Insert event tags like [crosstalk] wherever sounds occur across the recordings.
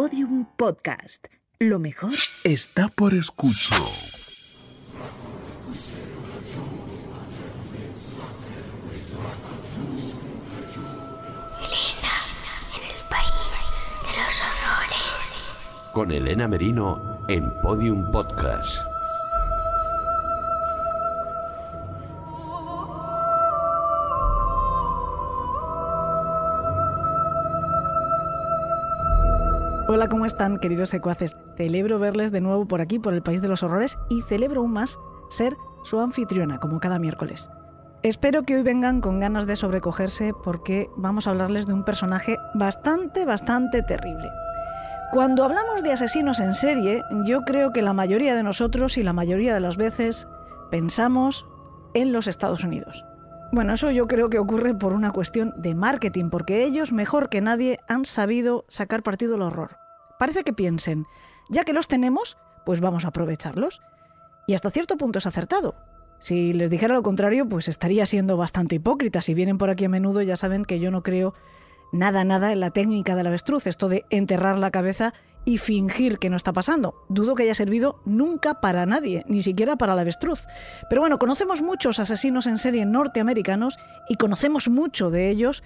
Podium Podcast. Lo mejor está por escuchar. Elena, en el país de los horrores. Con Elena Merino en Podium Podcast. Hola, ¿cómo están, queridos secuaces? Celebro verles de nuevo por aquí, por el País de los Horrores, y celebro aún más ser su anfitriona, como cada miércoles. Espero que hoy vengan con ganas de sobrecogerse porque vamos a hablarles de un personaje bastante, bastante terrible. Cuando hablamos de asesinos en serie, yo creo que la mayoría de nosotros y la mayoría de las veces pensamos en los Estados Unidos. Bueno, eso yo creo que ocurre por una cuestión de marketing, porque ellos, mejor que nadie, han sabido sacar partido del horror. Parece que piensen, ya que los tenemos, pues vamos a aprovecharlos. Y hasta cierto punto es acertado. Si les dijera lo contrario, pues estaría siendo bastante hipócrita. Si vienen por aquí a menudo, ya saben que yo no creo nada, nada en la técnica del avestruz, esto de enterrar la cabeza y fingir que no está pasando. Dudo que haya servido nunca para nadie, ni siquiera para el avestruz. Pero bueno, conocemos muchos asesinos en serie norteamericanos y conocemos mucho de ellos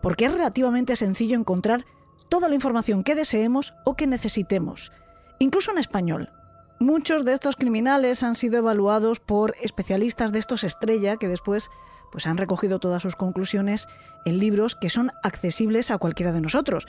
porque es relativamente sencillo encontrar toda la información que deseemos o que necesitemos, incluso en español. Muchos de estos criminales han sido evaluados por especialistas de estos estrella que después pues han recogido todas sus conclusiones en libros que son accesibles a cualquiera de nosotros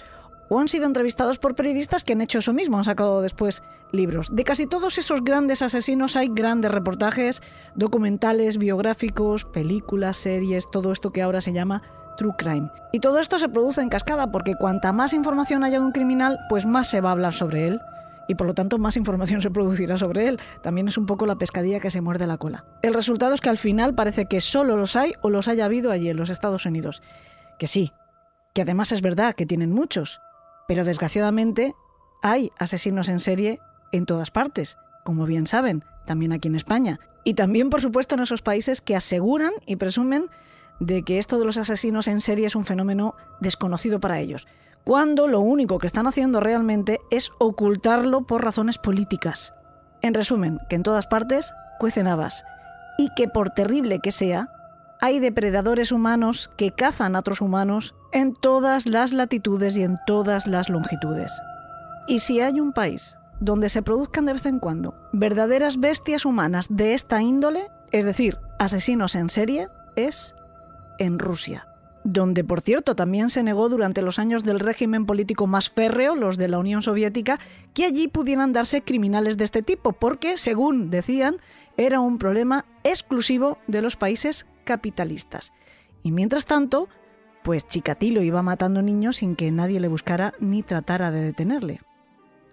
o han sido entrevistados por periodistas que han hecho eso mismo, han sacado después libros. De casi todos esos grandes asesinos hay grandes reportajes, documentales, biográficos, películas, series, todo esto que ahora se llama True Crime. Y todo esto se produce en cascada porque cuanta más información haya de un criminal, pues más se va a hablar sobre él. Y por lo tanto más información se producirá sobre él. También es un poco la pescadilla que se muerde la cola. El resultado es que al final parece que solo los hay o los haya habido allí en los Estados Unidos. Que sí, que además es verdad que tienen muchos, pero desgraciadamente hay asesinos en serie en todas partes, como bien saben, también aquí en España. Y también, por supuesto, en esos países que aseguran y presumen de que esto de los asesinos en serie es un fenómeno desconocido para ellos, cuando lo único que están haciendo realmente es ocultarlo por razones políticas. En resumen, que en todas partes cuecen habas, y que por terrible que sea, hay depredadores humanos que cazan a otros humanos en todas las latitudes y en todas las longitudes. Y si hay un país donde se produzcan de vez en cuando verdaderas bestias humanas de esta índole, es decir, asesinos en serie, es en Rusia, donde por cierto también se negó durante los años del régimen político más férreo, los de la Unión Soviética, que allí pudieran darse criminales de este tipo, porque, según decían, era un problema exclusivo de los países capitalistas. Y mientras tanto, pues Chikatilo iba matando niños sin que nadie le buscara ni tratara de detenerle.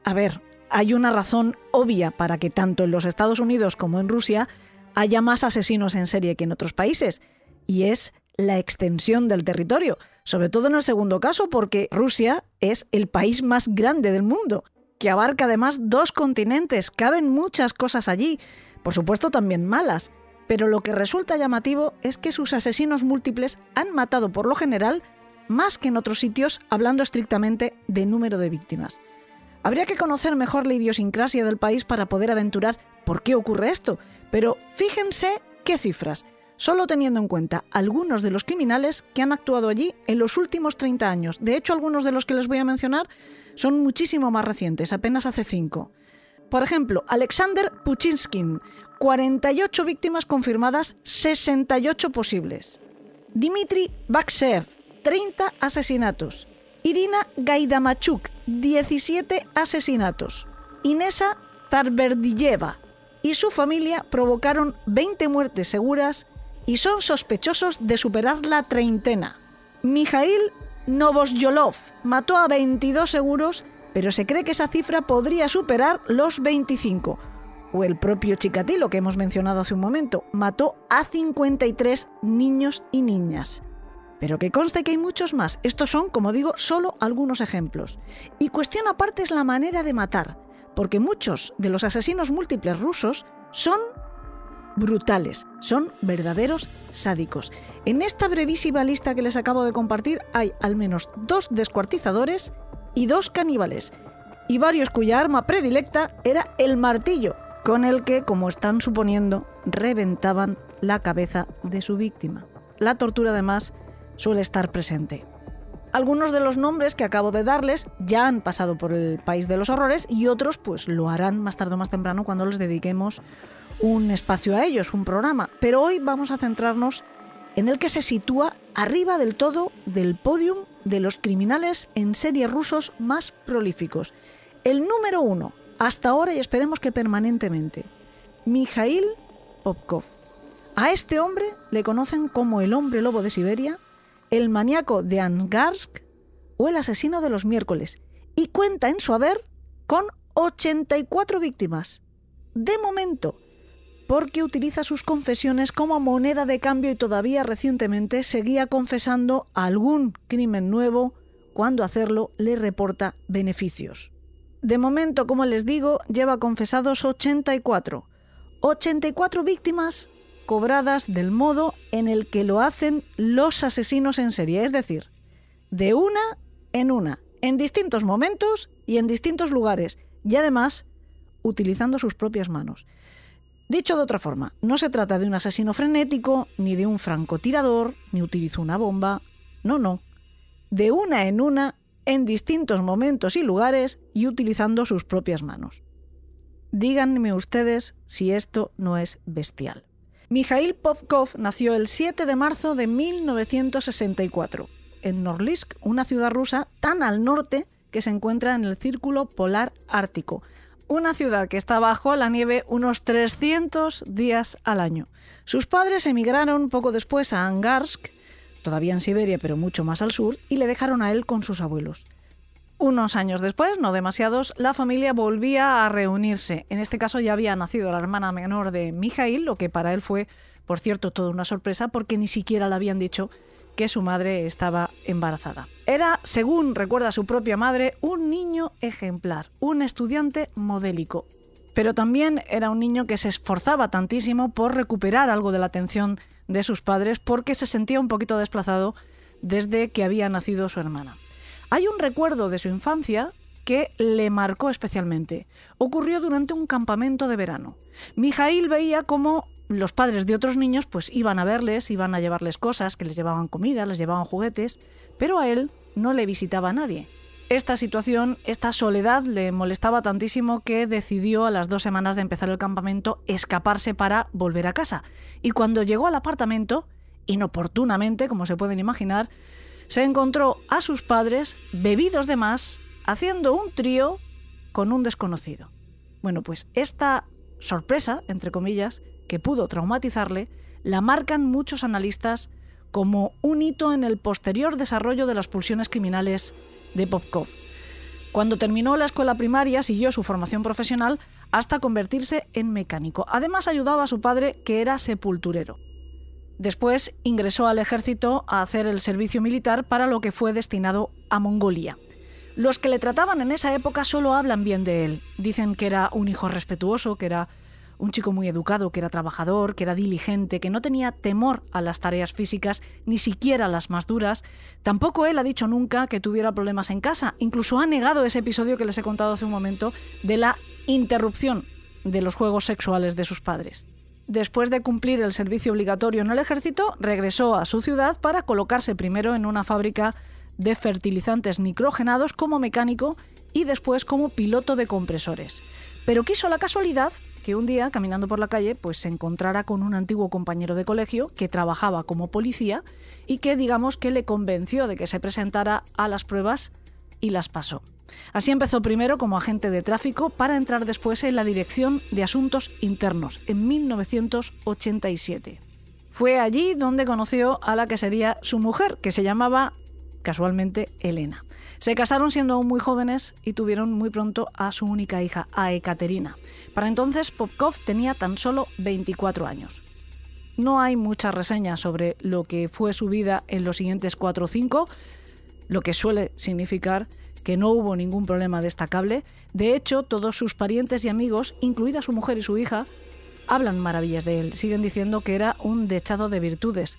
A ver, hay una razón obvia para que tanto en los Estados Unidos como en Rusia haya más asesinos en serie que en otros países, y es la extensión del territorio, sobre todo en el segundo caso porque Rusia es el país más grande del mundo, que abarca además dos continentes, caben muchas cosas allí, por supuesto también malas, pero lo que resulta llamativo es que sus asesinos múltiples han matado por lo general más que en otros sitios, hablando estrictamente de número de víctimas. Habría que conocer mejor la idiosincrasia del país para poder aventurar por qué ocurre esto, pero fíjense qué cifras, solo teniendo en cuenta algunos de los criminales que han actuado allí en los últimos 30 años. De hecho, algunos de los que les voy a mencionar son muchísimo más recientes, apenas hace 5. Por ejemplo, Alexander Puchinskin, 48 víctimas confirmadas, 68 posibles. Dmitry Baksev, 30 asesinatos. Irina Gaidamachuk, 17 asesinatos. Inesa Tarberdiyeva y su familia provocaron 20 muertes seguras son sospechosos de superar la treintena. Mijail Novosyolov mató a 22 seguros, pero se cree que esa cifra podría superar los 25 o el propio Chikatilo que hemos mencionado hace un momento, mató a 53 niños y niñas. Pero que conste que hay muchos más. Estos son, como digo, solo algunos ejemplos. Y cuestión aparte es la manera de matar, porque muchos de los asesinos múltiples rusos son brutales, son verdaderos sádicos. En esta brevísima lista que les acabo de compartir hay al menos dos descuartizadores y dos caníbales. y varios cuya arma predilecta era el martillo, con el que, como están suponiendo, reventaban la cabeza de su víctima. La tortura además suele estar presente. Algunos de los nombres que acabo de darles ya han pasado por el país de los horrores y otros pues lo harán más tarde o más temprano cuando les dediquemos un espacio a ellos, un programa. Pero hoy vamos a centrarnos en el que se sitúa arriba del todo del podium de los criminales en serie rusos más prolíficos. El número uno, hasta ahora y esperemos que permanentemente, Mikhail Popkov. A este hombre le conocen como el hombre lobo de Siberia, el maníaco de Angarsk o el asesino de los miércoles, y cuenta en su haber con 84 víctimas. De momento, porque utiliza sus confesiones como moneda de cambio y todavía recientemente seguía confesando algún crimen nuevo cuando hacerlo le reporta beneficios. De momento, como les digo, lleva confesados 84. 84 víctimas cobradas del modo en el que lo hacen los asesinos en serie, es decir, de una en una, en distintos momentos y en distintos lugares, y además utilizando sus propias manos. Dicho de otra forma, no se trata de un asesino frenético, ni de un francotirador, ni utilizó una bomba, no, no. De una en una, en distintos momentos y lugares y utilizando sus propias manos. Díganme ustedes si esto no es bestial. Mikhail Popkov nació el 7 de marzo de 1964 en Norlisk, una ciudad rusa tan al norte que se encuentra en el Círculo Polar Ártico, una ciudad que está bajo la nieve unos 300 días al año. Sus padres emigraron poco después a Angarsk, todavía en Siberia pero mucho más al sur, y le dejaron a él con sus abuelos. Unos años después, no demasiados, la familia volvía a reunirse. En este caso ya había nacido la hermana menor de Mijail, lo que para él fue, por cierto, toda una sorpresa porque ni siquiera le habían dicho que su madre estaba embarazada. Era, según recuerda su propia madre, un niño ejemplar, un estudiante modélico. Pero también era un niño que se esforzaba tantísimo por recuperar algo de la atención de sus padres porque se sentía un poquito desplazado desde que había nacido su hermana. Hay un recuerdo de su infancia que le marcó especialmente. Ocurrió durante un campamento de verano. Mijail veía cómo los padres de otros niños pues iban a verles, iban a llevarles cosas, que les llevaban comida, les llevaban juguetes, pero a él no le visitaba nadie. Esta situación, esta soledad le molestaba tantísimo que decidió a las dos semanas de empezar el campamento escaparse para volver a casa. Y cuando llegó al apartamento, inoportunamente, como se pueden imaginar, se encontró a sus padres bebidos de más, haciendo un trío con un desconocido. Bueno, pues esta sorpresa, entre comillas, que pudo traumatizarle, la marcan muchos analistas como un hito en el posterior desarrollo de las pulsiones criminales de Popkov. Cuando terminó la escuela primaria siguió su formación profesional hasta convertirse en mecánico. Además ayudaba a su padre que era sepulturero. Después ingresó al ejército a hacer el servicio militar para lo que fue destinado a Mongolia. Los que le trataban en esa época solo hablan bien de él. Dicen que era un hijo respetuoso, que era un chico muy educado, que era trabajador, que era diligente, que no tenía temor a las tareas físicas, ni siquiera las más duras. Tampoco él ha dicho nunca que tuviera problemas en casa. Incluso ha negado ese episodio que les he contado hace un momento de la interrupción de los juegos sexuales de sus padres. Después de cumplir el servicio obligatorio en el ejército, regresó a su ciudad para colocarse primero en una fábrica de fertilizantes nitrogenados como mecánico y después como piloto de compresores. Pero quiso la casualidad que un día, caminando por la calle, pues se encontrara con un antiguo compañero de colegio que trabajaba como policía y que digamos que le convenció de que se presentara a las pruebas y las pasó. Así empezó primero como agente de tráfico para entrar después en la Dirección de Asuntos Internos en 1987. Fue allí donde conoció a la que sería su mujer, que se llamaba casualmente Elena. Se casaron siendo aún muy jóvenes y tuvieron muy pronto a su única hija, a Ekaterina. Para entonces Popkov tenía tan solo 24 años. No hay muchas reseñas sobre lo que fue su vida en los siguientes 4 o 5, lo que suele significar que no hubo ningún problema destacable. De hecho, todos sus parientes y amigos, incluida su mujer y su hija, hablan maravillas de él. Siguen diciendo que era un dechado de virtudes.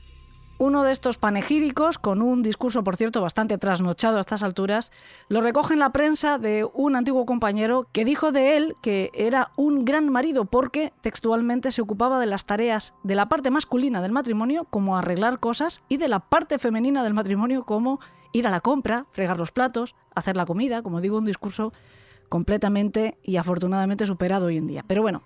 Uno de estos panegíricos, con un discurso, por cierto, bastante trasnochado a estas alturas, lo recoge en la prensa de un antiguo compañero que dijo de él que era un gran marido porque textualmente se ocupaba de las tareas de la parte masculina del matrimonio, como arreglar cosas, y de la parte femenina del matrimonio, como ir a la compra, fregar los platos, hacer la comida, como digo, un discurso completamente y afortunadamente superado hoy en día. Pero bueno,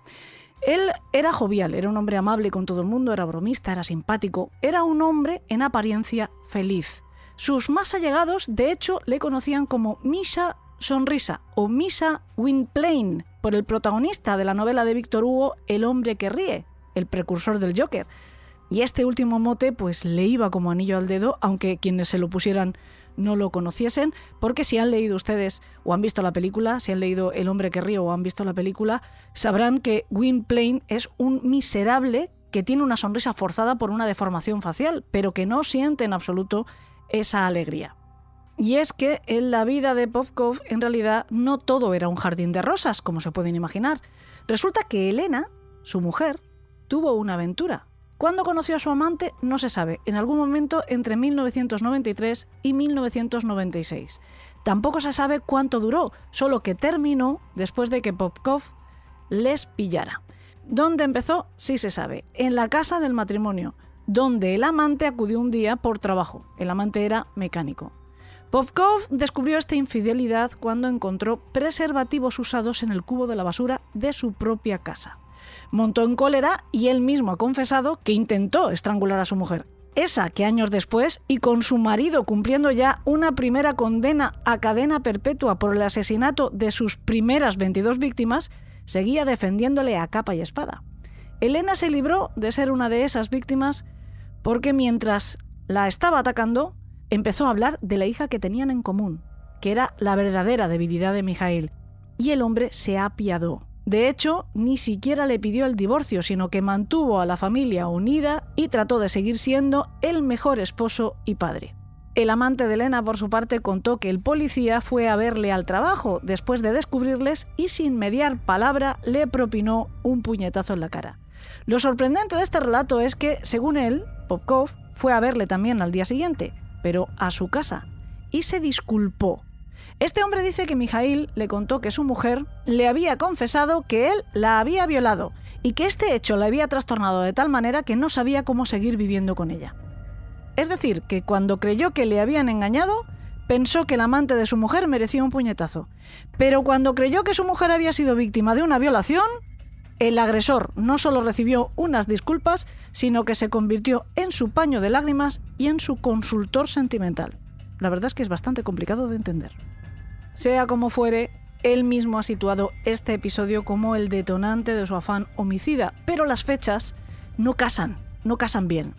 él era jovial, era un hombre amable con todo el mundo, era bromista, era simpático, era un hombre en apariencia feliz. Sus más allegados, de hecho, le conocían como Misha Sonrisa o Misha Gwynplaine, por el protagonista de la novela de Víctor Hugo El hombre que ríe, el precursor del Joker. Y este último mote pues le iba como anillo al dedo, aunque quienes se lo pusieran no lo conociesen, porque si han leído ustedes o han visto la película, si han leído El hombre que ríe o han visto la película, sabrán que Gwynplaine es un miserable que tiene una sonrisa forzada por una deformación facial, pero que no siente en absoluto esa alegría. Y es que en la vida de Popkov en realidad no todo era un jardín de rosas, como se pueden imaginar. Resulta que Elena, su mujer, tuvo una aventura. ¿Cuándo conoció a su amante? No se sabe. En algún momento entre 1993 y 1996. Tampoco se sabe cuánto duró, solo que terminó después de que Popkov les pillara. ¿Dónde empezó? Sí se sabe. En la casa del matrimonio, donde el amante acudió un día por trabajo. El amante era mecánico. Popkov descubrió esta infidelidad cuando encontró preservativos usados en el cubo de la basura de su propia casa montó en cólera y él mismo ha confesado que intentó estrangular a su mujer. Esa que años después, y con su marido cumpliendo ya una primera condena a cadena perpetua por el asesinato de sus primeras 22 víctimas, seguía defendiéndole a capa y espada. Elena se libró de ser una de esas víctimas porque mientras la estaba atacando, empezó a hablar de la hija que tenían en común, que era la verdadera debilidad de Mijail, y el hombre se apiadó. De hecho, ni siquiera le pidió el divorcio, sino que mantuvo a la familia unida y trató de seguir siendo el mejor esposo y padre. El amante de Elena, por su parte, contó que el policía fue a verle al trabajo después de descubrirles y sin mediar palabra le propinó un puñetazo en la cara. Lo sorprendente de este relato es que, según él, Popkov fue a verle también al día siguiente, pero a su casa, y se disculpó este hombre dice que Mijail le contó que su mujer le había confesado que él la había violado y que este hecho la había trastornado de tal manera que no sabía cómo seguir viviendo con ella. Es decir, que cuando creyó que le habían engañado, pensó que el amante de su mujer merecía un puñetazo. Pero cuando creyó que su mujer había sido víctima de una violación, el agresor no solo recibió unas disculpas, sino que se convirtió en su paño de lágrimas y en su consultor sentimental. La verdad es que es bastante complicado de entender. Sea como fuere, él mismo ha situado este episodio como el detonante de su afán homicida, pero las fechas no casan, no casan bien.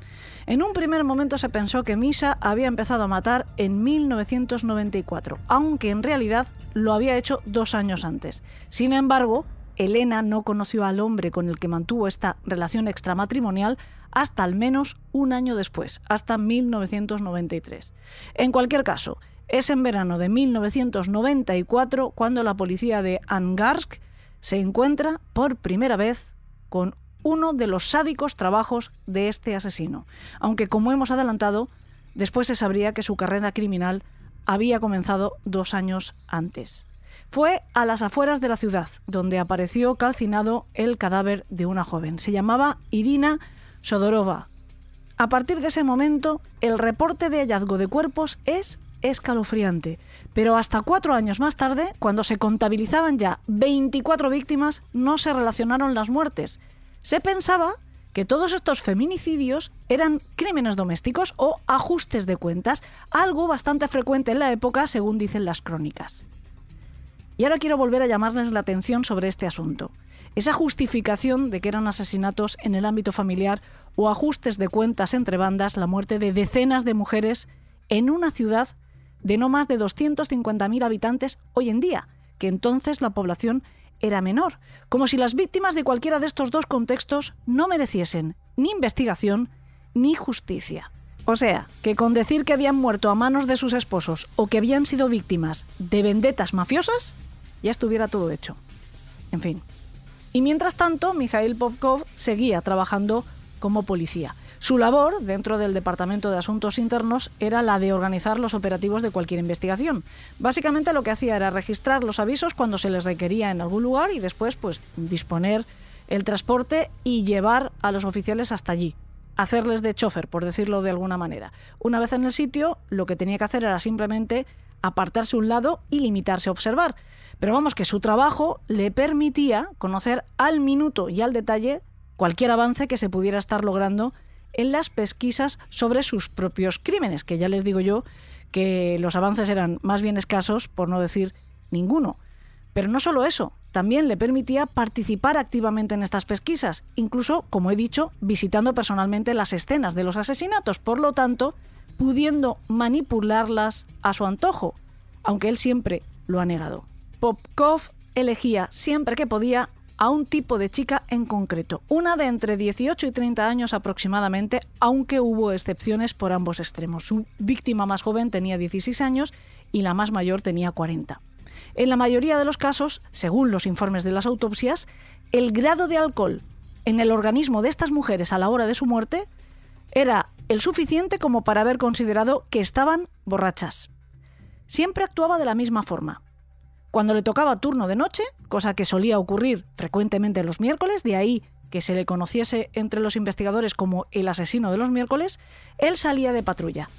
En un primer momento se pensó que Misa había empezado a matar en 1994, aunque en realidad lo había hecho dos años antes. Sin embargo, Elena no conoció al hombre con el que mantuvo esta relación extramatrimonial hasta al menos un año después, hasta 1993. En cualquier caso, es en verano de 1994 cuando la policía de Angarsk se encuentra por primera vez con uno de los sádicos trabajos de este asesino, aunque como hemos adelantado, después se sabría que su carrera criminal había comenzado dos años antes. Fue a las afueras de la ciudad, donde apareció calcinado el cadáver de una joven. Se llamaba Irina Sodorova. A partir de ese momento, el reporte de hallazgo de cuerpos es escalofriante. Pero hasta cuatro años más tarde, cuando se contabilizaban ya 24 víctimas, no se relacionaron las muertes. Se pensaba que todos estos feminicidios eran crímenes domésticos o ajustes de cuentas, algo bastante frecuente en la época, según dicen las crónicas. Y ahora quiero volver a llamarles la atención sobre este asunto. Esa justificación de que eran asesinatos en el ámbito familiar o ajustes de cuentas entre bandas, la muerte de decenas de mujeres en una ciudad de no más de 250.000 habitantes hoy en día, que entonces la población era menor, como si las víctimas de cualquiera de estos dos contextos no mereciesen ni investigación ni justicia. O sea, que con decir que habían muerto a manos de sus esposos o que habían sido víctimas de vendetas mafiosas, ya estuviera todo hecho. En fin. Y mientras tanto, Mikhail Popkov seguía trabajando como policía. Su labor dentro del Departamento de Asuntos Internos era la de organizar los operativos de cualquier investigación. Básicamente lo que hacía era registrar los avisos cuando se les requería en algún lugar y después pues disponer el transporte y llevar a los oficiales hasta allí hacerles de chofer, por decirlo de alguna manera. Una vez en el sitio, lo que tenía que hacer era simplemente apartarse un lado y limitarse a observar. Pero vamos, que su trabajo le permitía conocer al minuto y al detalle cualquier avance que se pudiera estar logrando en las pesquisas sobre sus propios crímenes, que ya les digo yo que los avances eran más bien escasos, por no decir ninguno. Pero no solo eso, también le permitía participar activamente en estas pesquisas, incluso, como he dicho, visitando personalmente las escenas de los asesinatos, por lo tanto, pudiendo manipularlas a su antojo, aunque él siempre lo ha negado. Popkov elegía siempre que podía a un tipo de chica en concreto, una de entre 18 y 30 años aproximadamente, aunque hubo excepciones por ambos extremos. Su víctima más joven tenía 16 años y la más mayor tenía 40. En la mayoría de los casos, según los informes de las autopsias, el grado de alcohol en el organismo de estas mujeres a la hora de su muerte era el suficiente como para haber considerado que estaban borrachas. Siempre actuaba de la misma forma. Cuando le tocaba turno de noche, cosa que solía ocurrir frecuentemente los miércoles, de ahí que se le conociese entre los investigadores como el asesino de los miércoles, él salía de patrulla.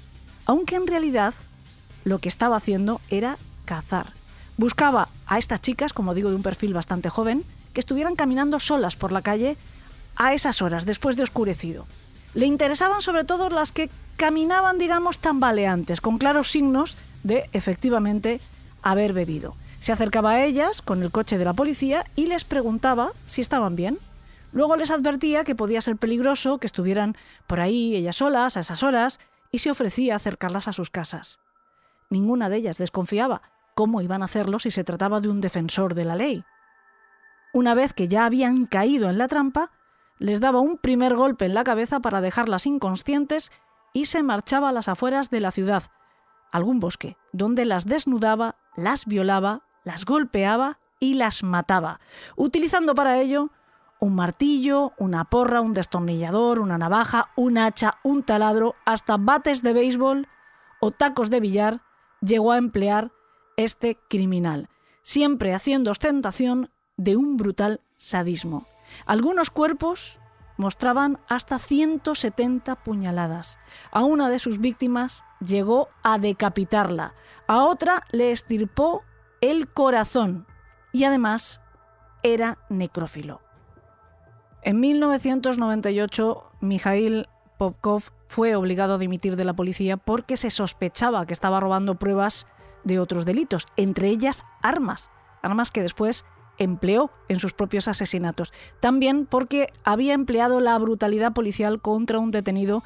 Aunque en realidad lo que estaba haciendo era cazar. Buscaba a estas chicas, como digo, de un perfil bastante joven, que estuvieran caminando solas por la calle a esas horas, después de oscurecido. Le interesaban sobre todo las que caminaban, digamos, tambaleantes, con claros signos de, efectivamente, haber bebido. Se acercaba a ellas con el coche de la policía y les preguntaba si estaban bien. Luego les advertía que podía ser peligroso que estuvieran por ahí ellas solas a esas horas y se ofrecía a acercarlas a sus casas. Ninguna de ellas desconfiaba, ¿Cómo iban a hacerlo si se trataba de un defensor de la ley? Una vez que ya habían caído en la trampa, les daba un primer golpe en la cabeza para dejarlas inconscientes y se marchaba a las afueras de la ciudad, algún bosque, donde las desnudaba, las violaba, las golpeaba y las mataba, utilizando para ello un martillo, una porra, un destornillador, una navaja, un hacha, un taladro, hasta bates de béisbol o tacos de billar, llegó a emplear este criminal, siempre haciendo ostentación de un brutal sadismo. Algunos cuerpos mostraban hasta 170 puñaladas. A una de sus víctimas llegó a decapitarla, a otra le estirpó el corazón y además era necrófilo. En 1998, Mikhail Popkov fue obligado a dimitir de la policía porque se sospechaba que estaba robando pruebas de otros delitos, entre ellas armas, armas que después empleó en sus propios asesinatos. También porque había empleado la brutalidad policial contra un detenido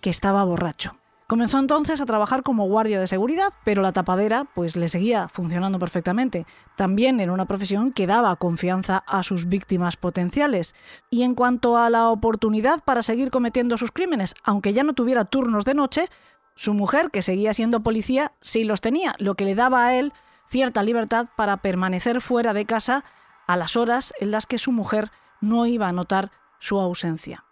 que estaba borracho. Comenzó entonces a trabajar como guardia de seguridad, pero la tapadera pues le seguía funcionando perfectamente. También era una profesión que daba confianza a sus víctimas potenciales. Y en cuanto a la oportunidad para seguir cometiendo sus crímenes, aunque ya no tuviera turnos de noche, su mujer, que seguía siendo policía, sí los tenía, lo que le daba a él cierta libertad para permanecer fuera de casa a las horas en las que su mujer no iba a notar su ausencia.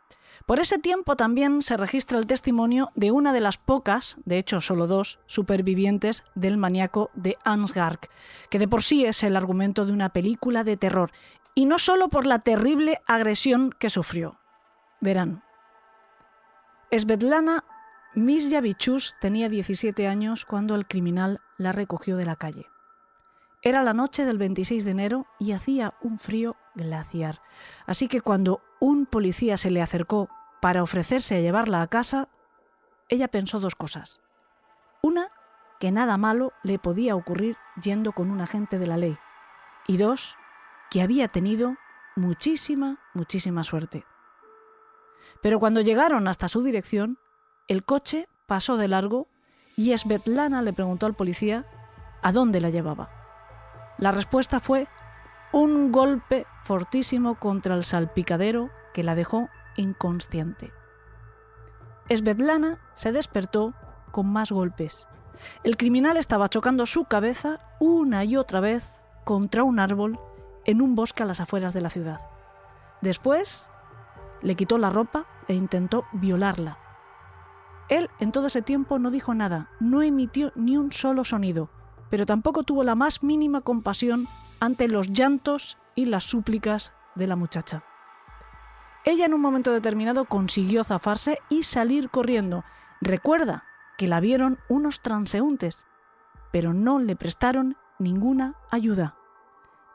Por ese tiempo también se registra el testimonio de una de las pocas, de hecho solo dos, supervivientes del maníaco de Ansgark, que de por sí es el argumento de una película de terror, y no solo por la terrible agresión que sufrió. Verán. Svetlana Miss Yavichus tenía 17 años cuando el criminal la recogió de la calle. Era la noche del 26 de enero y hacía un frío glaciar. Así que cuando un policía se le acercó para ofrecerse a llevarla a casa, ella pensó dos cosas. Una, que nada malo le podía ocurrir yendo con un agente de la ley. Y dos, que había tenido muchísima, muchísima suerte. Pero cuando llegaron hasta su dirección, el coche pasó de largo y Svetlana le preguntó al policía a dónde la llevaba. La respuesta fue un golpe fortísimo contra el salpicadero que la dejó inconsciente. Svetlana se despertó con más golpes. El criminal estaba chocando su cabeza una y otra vez contra un árbol en un bosque a las afueras de la ciudad. Después le quitó la ropa, e intentó violarla. Él en todo ese tiempo no dijo nada, no emitió ni un solo sonido, pero tampoco tuvo la más mínima compasión ante los llantos y las súplicas de la muchacha. Ella en un momento determinado consiguió zafarse y salir corriendo. Recuerda que la vieron unos transeúntes, pero no le prestaron ninguna ayuda.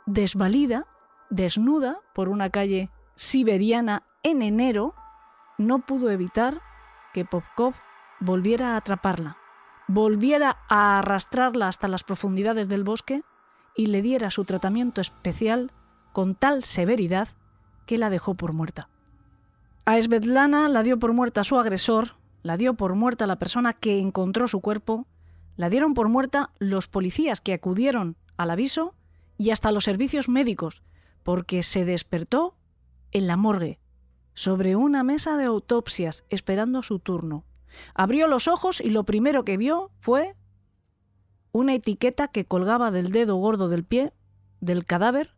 Desvalida, desnuda por una calle siberiana en enero, no pudo evitar que Popkov volviera a atraparla, volviera a arrastrarla hasta las profundidades del bosque y le diera su tratamiento especial con tal severidad que la dejó por muerta. A Svetlana la dio por muerta su agresor, la dio por muerta la persona que encontró su cuerpo, la dieron por muerta los policías que acudieron al aviso y hasta los servicios médicos, porque se despertó en la morgue, sobre una mesa de autopsias esperando su turno. Abrió los ojos y lo primero que vio fue una etiqueta que colgaba del dedo gordo del pie del cadáver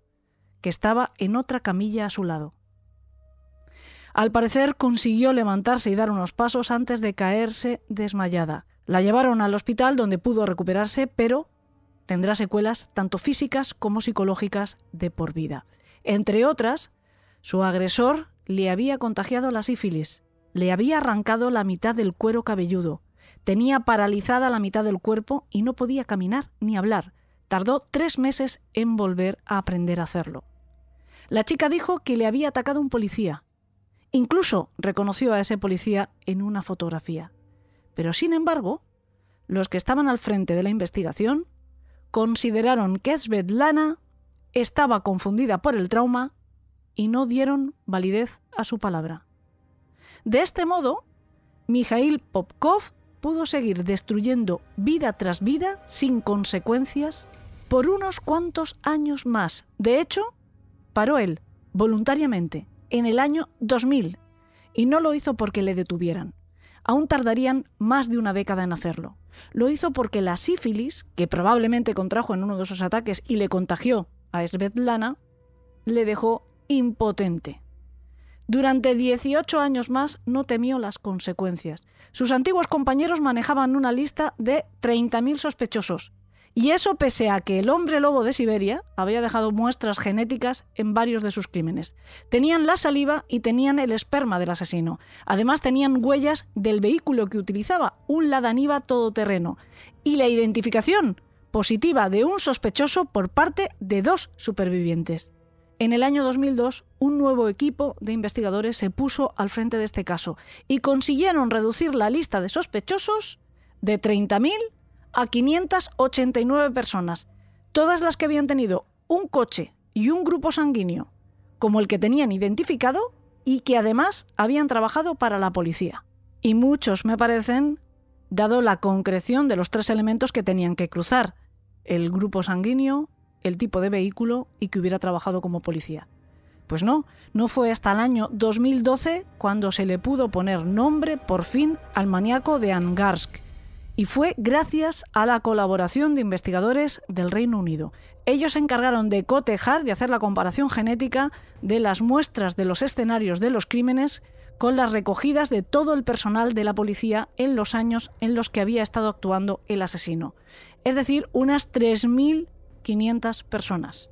que estaba en otra camilla a su lado. Al parecer consiguió levantarse y dar unos pasos antes de caerse desmayada. La llevaron al hospital donde pudo recuperarse, pero tendrá secuelas tanto físicas como psicológicas de por vida. Entre otras, su agresor le había contagiado la sífilis, le había arrancado la mitad del cuero cabelludo, tenía paralizada la mitad del cuerpo y no podía caminar ni hablar. Tardó tres meses en volver a aprender a hacerlo. La chica dijo que le había atacado un policía. Incluso reconoció a ese policía en una fotografía. Pero sin embargo, los que estaban al frente de la investigación consideraron que Svetlana estaba confundida por el trauma y no dieron validez a su palabra. De este modo, Mikhail Popkov pudo seguir destruyendo vida tras vida sin consecuencias por unos cuantos años más. De hecho, paró él, voluntariamente, en el año 2000, y no lo hizo porque le detuvieran. Aún tardarían más de una década en hacerlo. Lo hizo porque la sífilis, que probablemente contrajo en uno de esos ataques y le contagió a Svetlana, le dejó impotente. Durante 18 años más no temió las consecuencias. Sus antiguos compañeros manejaban una lista de 30.000 sospechosos. Y eso pese a que el hombre lobo de Siberia había dejado muestras genéticas en varios de sus crímenes. Tenían la saliva y tenían el esperma del asesino. Además tenían huellas del vehículo que utilizaba, un Ladaniva todoterreno. Y la identificación positiva de un sospechoso por parte de dos supervivientes. En el año 2002, un nuevo equipo de investigadores se puso al frente de este caso y consiguieron reducir la lista de sospechosos de 30.000 a 589 personas, todas las que habían tenido un coche y un grupo sanguíneo, como el que tenían identificado y que además habían trabajado para la policía. Y muchos, me parecen, dado la concreción de los tres elementos que tenían que cruzar, el grupo sanguíneo, el tipo de vehículo y que hubiera trabajado como policía. Pues no, no fue hasta el año 2012 cuando se le pudo poner nombre por fin al maníaco de Angarsk. Y fue gracias a la colaboración de investigadores del Reino Unido. Ellos se encargaron de cotejar, de hacer la comparación genética de las muestras de los escenarios de los crímenes con las recogidas de todo el personal de la policía en los años en los que había estado actuando el asesino. Es decir, unas 3.000 500 personas.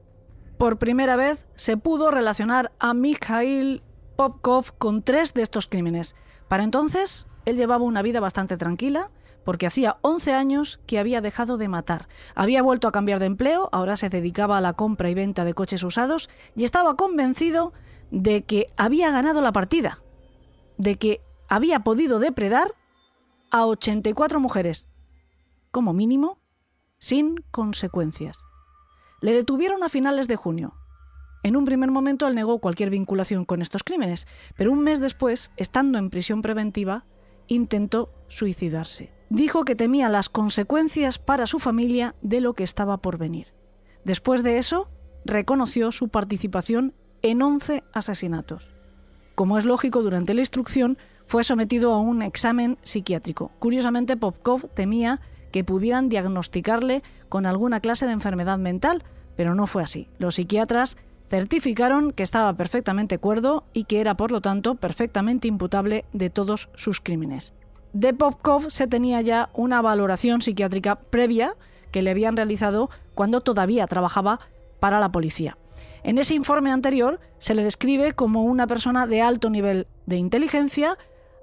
Por primera vez se pudo relacionar a Mikhail Popkov con tres de estos crímenes. Para entonces, él llevaba una vida bastante tranquila, porque hacía 11 años que había dejado de matar. Había vuelto a cambiar de empleo, ahora se dedicaba a la compra y venta de coches usados y estaba convencido de que había ganado la partida, de que había podido depredar a 84 mujeres, como mínimo, sin consecuencias. Le detuvieron a finales de junio. En un primer momento él negó cualquier vinculación con estos crímenes, pero un mes después, estando en prisión preventiva, intentó suicidarse. Dijo que temía las consecuencias para su familia de lo que estaba por venir. Después de eso, reconoció su participación en 11 asesinatos. Como es lógico, durante la instrucción fue sometido a un examen psiquiátrico. Curiosamente, Popkov temía que pudieran diagnosticarle con alguna clase de enfermedad mental, pero no fue así. Los psiquiatras certificaron que estaba perfectamente cuerdo y que era, por lo tanto, perfectamente imputable de todos sus crímenes. De Popkov se tenía ya una valoración psiquiátrica previa que le habían realizado cuando todavía trabajaba para la policía. En ese informe anterior se le describe como una persona de alto nivel de inteligencia,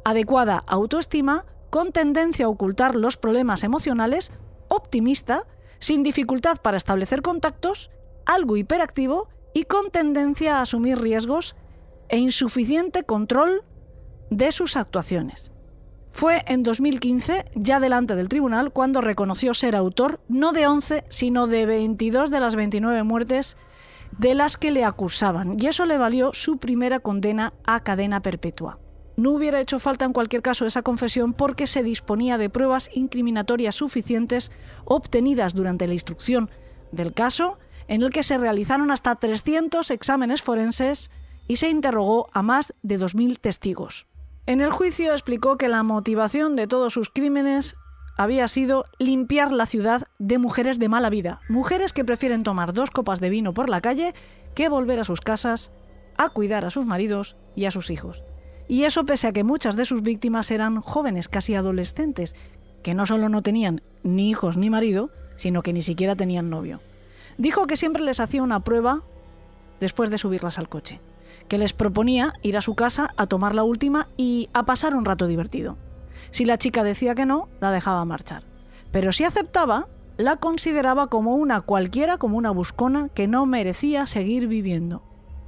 adecuada autoestima, con tendencia a ocultar los problemas emocionales, optimista, sin dificultad para establecer contactos, algo hiperactivo y con tendencia a asumir riesgos e insuficiente control de sus actuaciones. Fue en 2015, ya delante del tribunal, cuando reconoció ser autor no de 11, sino de 22 de las 29 muertes de las que le acusaban, y eso le valió su primera condena a cadena perpetua. No hubiera hecho falta en cualquier caso esa confesión porque se disponía de pruebas incriminatorias suficientes obtenidas durante la instrucción del caso, en el que se realizaron hasta 300 exámenes forenses y se interrogó a más de 2.000 testigos. En el juicio explicó que la motivación de todos sus crímenes había sido limpiar la ciudad de mujeres de mala vida, mujeres que prefieren tomar dos copas de vino por la calle que volver a sus casas a cuidar a sus maridos y a sus hijos. Y eso pese a que muchas de sus víctimas eran jóvenes, casi adolescentes, que no solo no tenían ni hijos ni marido, sino que ni siquiera tenían novio. Dijo que siempre les hacía una prueba después de subirlas al coche que les proponía ir a su casa a tomar la última y a pasar un rato divertido. Si la chica decía que no, la dejaba marchar. Pero si aceptaba, la consideraba como una cualquiera, como una buscona que no merecía seguir viviendo.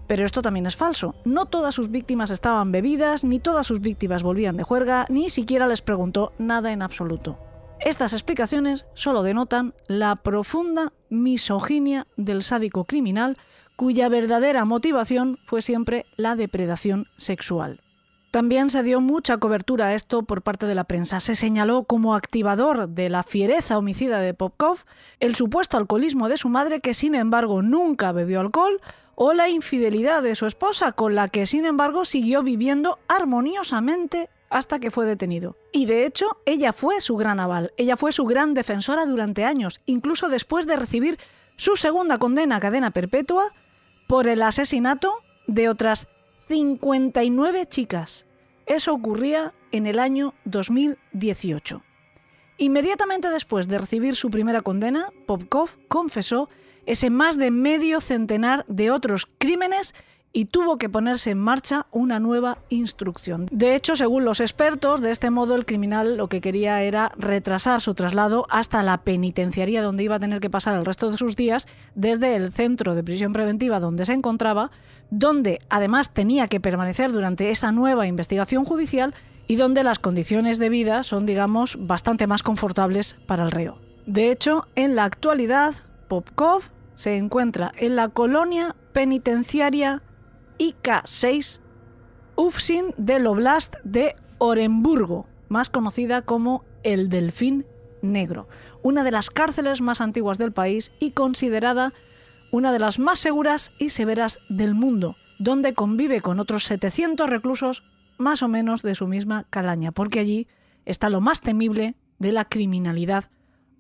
Pero esto también es falso. No todas sus víctimas estaban bebidas, ni todas sus víctimas volvían de juerga, ni siquiera les preguntó nada en absoluto. Estas explicaciones solo denotan la profunda misoginia del sádico criminal cuya verdadera motivación fue siempre la depredación sexual. También se dio mucha cobertura a esto por parte de la prensa. Se señaló como activador de la fiereza homicida de Popkov el supuesto alcoholismo de su madre, que sin embargo nunca bebió alcohol, o la infidelidad de su esposa, con la que sin embargo siguió viviendo armoniosamente hasta que fue detenido. Y de hecho, ella fue su gran aval, ella fue su gran defensora durante años, incluso después de recibir su segunda condena a cadena perpetua por el asesinato de otras 59 chicas. Eso ocurría en el año 2018. Inmediatamente después de recibir su primera condena, Popkov confesó ese más de medio centenar de otros crímenes y tuvo que ponerse en marcha una nueva instrucción. De hecho, según los expertos, de este modo el criminal lo que quería era retrasar su traslado hasta la penitenciaría donde iba a tener que pasar el resto de sus días desde el centro de prisión preventiva donde se encontraba, donde además tenía que permanecer durante esa nueva investigación judicial y donde las condiciones de vida son, digamos, bastante más confortables para el reo. De hecho, en la actualidad, Popkov se encuentra en la colonia penitenciaria IK6 Ufsin del Oblast de Orenburgo, más conocida como el Delfín Negro, una de las cárceles más antiguas del país y considerada una de las más seguras y severas del mundo, donde convive con otros 700 reclusos más o menos de su misma calaña, porque allí está lo más temible de la criminalidad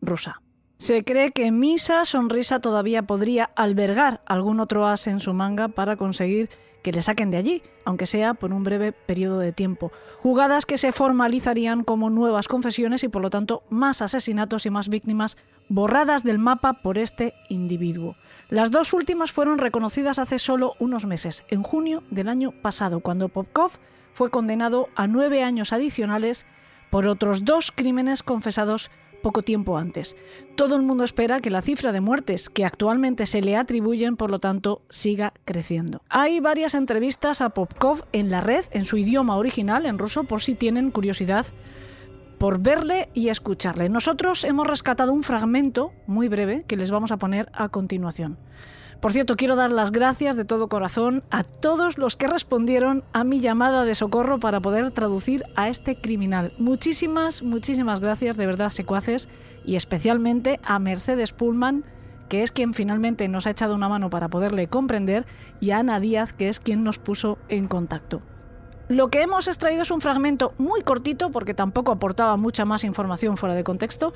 rusa. Se cree que Misa Sonrisa todavía podría albergar algún otro as en su manga para conseguir que le saquen de allí, aunque sea por un breve periodo de tiempo. Jugadas que se formalizarían como nuevas confesiones y por lo tanto más asesinatos y más víctimas borradas del mapa por este individuo. Las dos últimas fueron reconocidas hace solo unos meses, en junio del año pasado, cuando Popkov fue condenado a nueve años adicionales por otros dos crímenes confesados poco tiempo antes. Todo el mundo espera que la cifra de muertes que actualmente se le atribuyen, por lo tanto, siga creciendo. Hay varias entrevistas a Popkov en la red, en su idioma original, en ruso, por si tienen curiosidad por verle y escucharle. Nosotros hemos rescatado un fragmento muy breve que les vamos a poner a continuación. Por cierto, quiero dar las gracias de todo corazón a todos los que respondieron a mi llamada de socorro para poder traducir a este criminal. Muchísimas, muchísimas gracias, de verdad, secuaces, y especialmente a Mercedes Pullman, que es quien finalmente nos ha echado una mano para poderle comprender, y a Ana Díaz, que es quien nos puso en contacto. Lo que hemos extraído es un fragmento muy cortito, porque tampoco aportaba mucha más información fuera de contexto,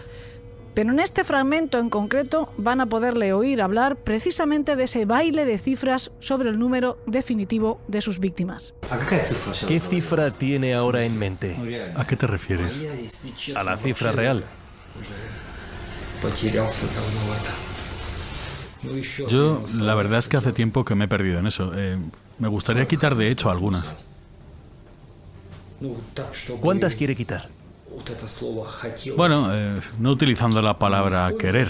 Pero en este fragmento en concreto van a poderle oír hablar precisamente de ese baile de cifras sobre el número definitivo de sus víctimas. ¿Qué cifra tiene ahora en mente? ¿A qué te refieres? A la cifra real. Yo, la verdad es que hace tiempo que me he perdido en eso. Eh, me gustaría quitar de hecho algunas. ¿Cuántas quiere quitar? Bueno, eh, no utilizando la palabra querer.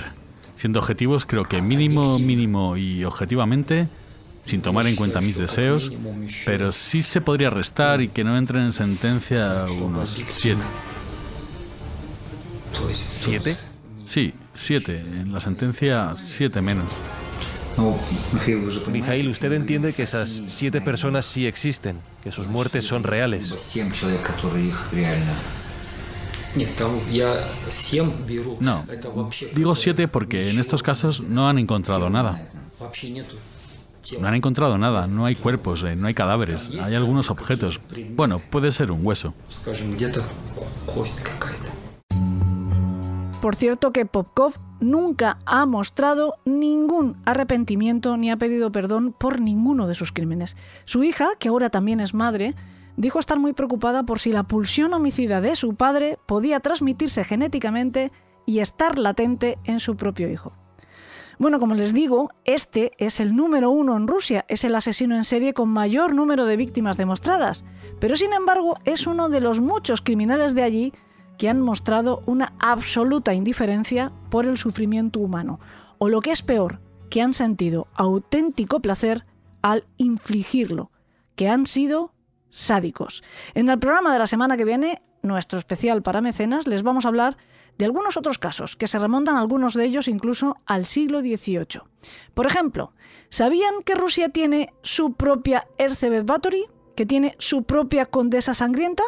Siendo objetivos, creo que mínimo, mínimo y objetivamente, sin tomar en cuenta mis deseos, pero sí se podría restar y que no entren en sentencia unos siete. ¿Siete? Sí, siete. En la sentencia, siete menos. Mijail, usted entiende que esas siete personas sí existen, que sus muertes son reales. No, digo siete porque en estos casos no han encontrado nada. No han encontrado nada, no hay cuerpos, eh, no hay cadáveres, hay algunos objetos. Bueno, puede ser un hueso. Por cierto que Popkov nunca ha mostrado ningún arrepentimiento ni ha pedido perdón por ninguno de sus crímenes. Su hija, que ahora también es madre, dijo estar muy preocupada por si la pulsión homicida de su padre podía transmitirse genéticamente y estar latente en su propio hijo. Bueno, como les digo, este es el número uno en Rusia, es el asesino en serie con mayor número de víctimas demostradas, pero sin embargo es uno de los muchos criminales de allí que han mostrado una absoluta indiferencia por el sufrimiento humano, o lo que es peor, que han sentido auténtico placer al infligirlo, que han sido sádicos. En el programa de la semana que viene, nuestro especial para mecenas, les vamos a hablar de algunos otros casos, que se remontan algunos de ellos incluso al siglo XVIII. Por ejemplo, ¿sabían que Rusia tiene su propia Erzsébet? ¿Que tiene su propia condesa sangrienta?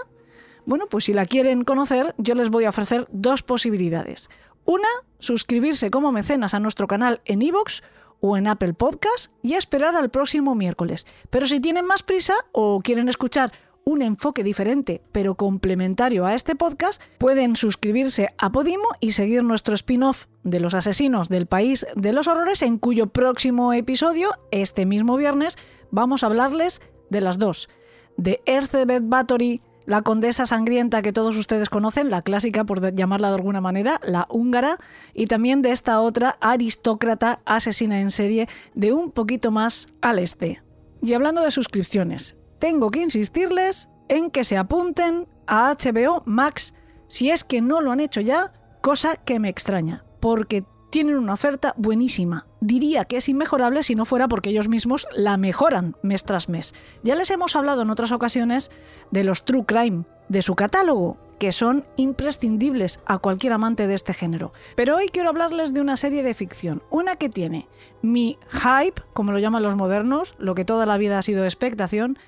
Bueno, pues si la quieren conocer, yo les voy a ofrecer dos posibilidades. Una, suscribirse como mecenas a nuestro canal en iVoox o en Apple Podcast y esperar al próximo miércoles. Pero si tienen más prisa o quieren escuchar un enfoque diferente pero complementario a este podcast, pueden suscribirse a Podimo y seguir nuestro spin-off de los asesinos del país de los horrores en cuyo próximo episodio, este mismo viernes, vamos a hablarles de las dos, de Erzsébet Báthory la condesa sangrienta que todos ustedes conocen, la clásica por llamarla de alguna manera, la húngara, y también de esta otra aristócrata asesina en serie de un poquito más al este. Y hablando de suscripciones, tengo que insistirles en que se apunten a HBO Max si es que no lo han hecho ya, cosa que me extraña, porque tienen una oferta buenísima. Diría que es inmejorable si no fuera porque ellos mismos la mejoran mes tras mes. Ya les hemos hablado en otras ocasiones de los True Crime, de su catálogo, que son imprescindibles a cualquier amante de este género. Pero hoy quiero hablarles de una serie de ficción, una que tiene mi hype, como lo llaman los modernos, lo que toda la vida ha sido expectación,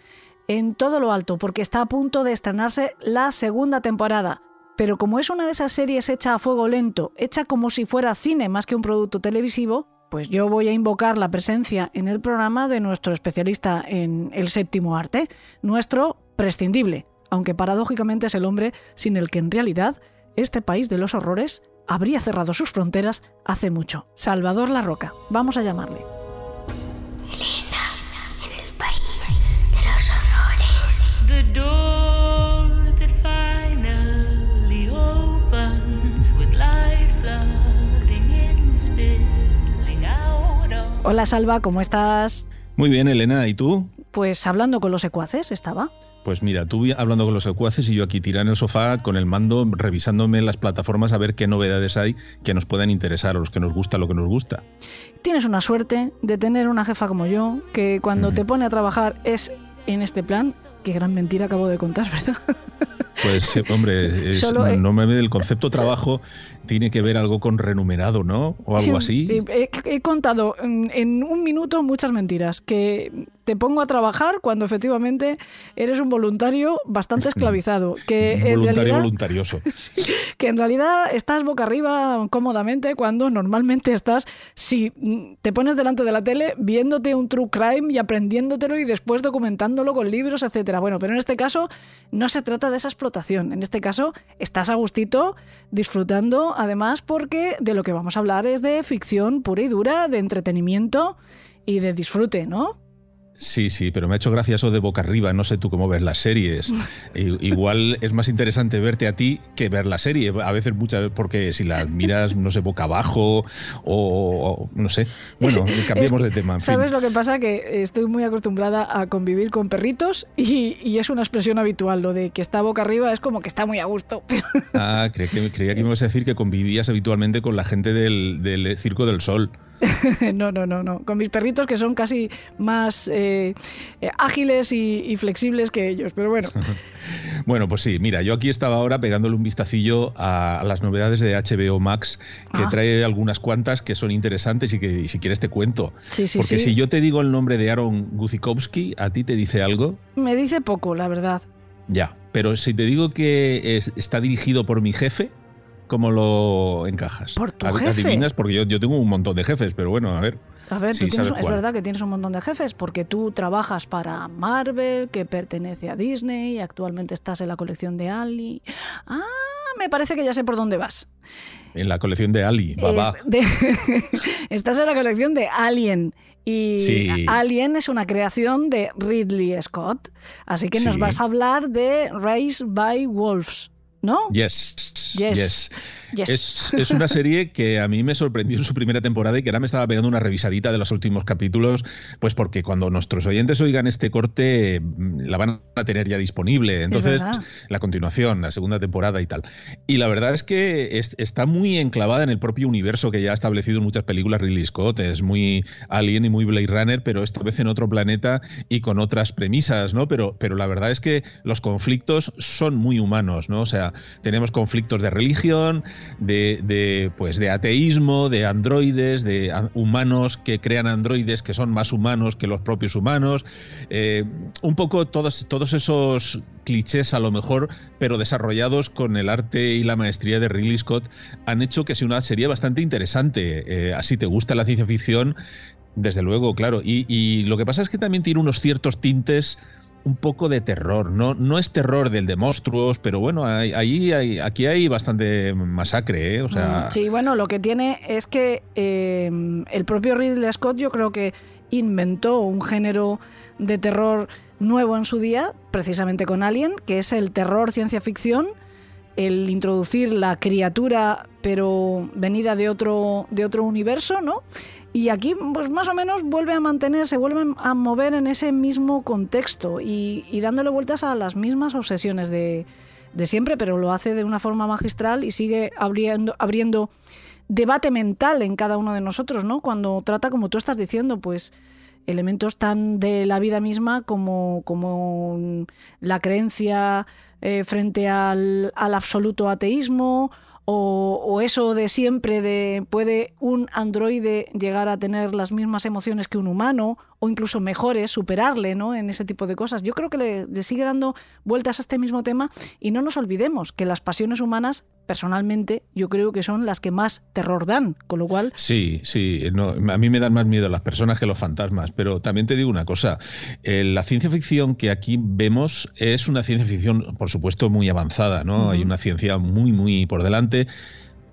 en todo lo alto, porque está a punto de estrenarse la segunda temporada pero como es una de esas series hecha a fuego lento, hecha como si fuera cine más que un producto televisivo, pues yo voy a invocar la presencia en el programa de nuestro especialista en el séptimo arte, nuestro prescindible, aunque paradójicamente es el hombre sin el que en realidad este país de los horrores habría cerrado sus fronteras hace mucho. Salvador La Roca, vamos a llamarle. Elena, en el país de los horrores. Hola Salva, ¿cómo estás? Muy bien, Elena, ¿y tú? Pues hablando con los secuaces estaba. Pues mira, tú hablando con los secuaces y yo aquí tirando en el sofá con el mando, revisándome las plataformas a ver qué novedades hay que nos puedan interesar o los que nos gusta lo que nos gusta. Tienes una suerte de tener una jefa como yo, que cuando te pone a trabajar es en este plan. Qué gran mentira acabo de contar, [laughs] ¿verdad? Pues, [laughs] hombre, no me el concepto trabajo tiene que ver algo con renumerado, ¿no? O algo así. He, he, contado en un minuto muchas mentiras que te pongo a trabajar cuando efectivamente eres un voluntario bastante [laughs] esclavizado. Que Un en voluntario realidad, voluntarioso. [laughs] que en realidad estás boca arriba cómodamente cuando normalmente estás, si te pones delante de la tele viéndote un true crime y aprendiéndotelo y después documentándolo con libros, etcétera. Bueno, pero en este caso no se trata de esa En este caso estás a gustito disfrutando, además porque de lo que vamos a hablar es de ficción pura y dura, de entretenimiento y de disfrute, ¿no? Sí, sí, pero me ha hecho gracia eso de boca arriba. No sé tú cómo ves las series. [laughs] Igual es más interesante verte a ti que ver la serie. A veces muchas, porque si las miras, no sé, boca abajo o, o no sé. Bueno, cambiemos es de tema. en fin. ¿Sabes lo que pasa? Que estoy muy acostumbrada a convivir con perritos y, y es una expresión habitual. Lo de que está boca arriba es como que está muy a gusto. Ah, creía que, creía que me ibas a decir que convivías habitualmente con la gente del, del Circo del Sol. [laughs] no, no, no, no. Con mis perritos que son casi más eh, eh, ágiles y, y flexibles que ellos. Pero bueno, [laughs] Bueno, pues sí, mira, yo aquí estaba ahora pegándole un vistacillo a, a las novedades de HBO Max, que Ah. trae algunas cuantas que son interesantes y que y si quieres te cuento. sí, sí, Porque sí. si yo te digo el nombre de Aaron Guzikowski, ¿a ti te dice algo? Me dice poco, la verdad. Ya, pero si te digo que es- está dirigido por mi jefe, ¿cómo lo encajas? ¿Por tu jefe? Adivinas, porque yo, yo tengo un montón de jefes, pero bueno, a ver. A ver, Sí, tú tienes- sabes es verdad que tienes un montón de jefes porque tú trabajas para Marvel, que pertenece a Disney, y actualmente estás en la colección de Ali. Ah, me parece que ya sé por dónde vas. En la colección de Ali, babá. Es [laughs] estás en la colección de Alien. Y Sí. Alien es una creación de Ridley Scott. Así que nos vas a hablar de Race by Wolves, ¿no? Yes. Yes. yes. Yes. Es, es una [laughs] serie que a mí me sorprendió en su primera temporada y que ahora me estaba pegando una revisadita de los últimos capítulos, pues porque cuando nuestros oyentes oigan este corte mm, la van a tener ya disponible. Entonces, la continuación, la segunda temporada y tal. Y la verdad es que es- está muy enclavada en el propio universo que ya ha establecido en muchas películas Ridley Scott. Es muy Alien y muy Blade Runner, pero esta vez en otro planeta y con otras premisas, ¿no? Pero, pero la verdad es que los conflictos son muy humanos, ¿no? O sea, tenemos conflictos de religión, de, de, pues de ateísmo, de androides, de humanos que crean androides que son más humanos que los propios humanos. Eh, un poco todos, todos esos clichés a lo mejor, pero desarrollados con el arte y la maestría de Ridley Scott, han hecho que sea una serie bastante interesante. Eh, así te gusta la ciencia ficción, desde luego, claro. Y lo que pasa es que también tiene unos ciertos tintes un poco de terror. No, no es terror del de monstruos, pero bueno, hay- hay, aquí hay bastante masacre, ¿eh? O sea, Mm, Sí, bueno, lo que tiene es que eh, el propio Ridley Scott yo creo que inventó un género de terror nuevo en su día, precisamente con Alien, que es el terror ciencia ficción, el introducir la criatura pero venida de otro, de otro universo, ¿no? Y aquí, pues más o menos vuelve a mantenerse, vuelve a mover en ese mismo contexto y, y dándole vueltas a las mismas obsesiones de, de siempre, pero lo hace de una forma magistral y sigue abriendo, abriendo debate mental en cada uno de nosotros, ¿no? Cuando trata, como tú estás diciendo, pues elementos tan de la vida misma como, como la creencia eh, frente al, al absoluto ateísmo o, o eso de siempre de puede un androide llegar a tener las mismas emociones que un humano o incluso mejores, superarle ¿no? en ese tipo de cosas. Yo creo que le, le sigue dando vueltas a este mismo tema y no nos olvidemos que las pasiones humanas, personalmente, yo creo que son las que más terror dan, con lo cual Sí, sí, no, a mí me dan más miedo las personas que los fantasmas, pero también te digo una cosa, eh, la ciencia ficción que aquí vemos es una ciencia ficción, por supuesto, muy avanzada, ¿no? Hay una ciencia muy, muy por delante,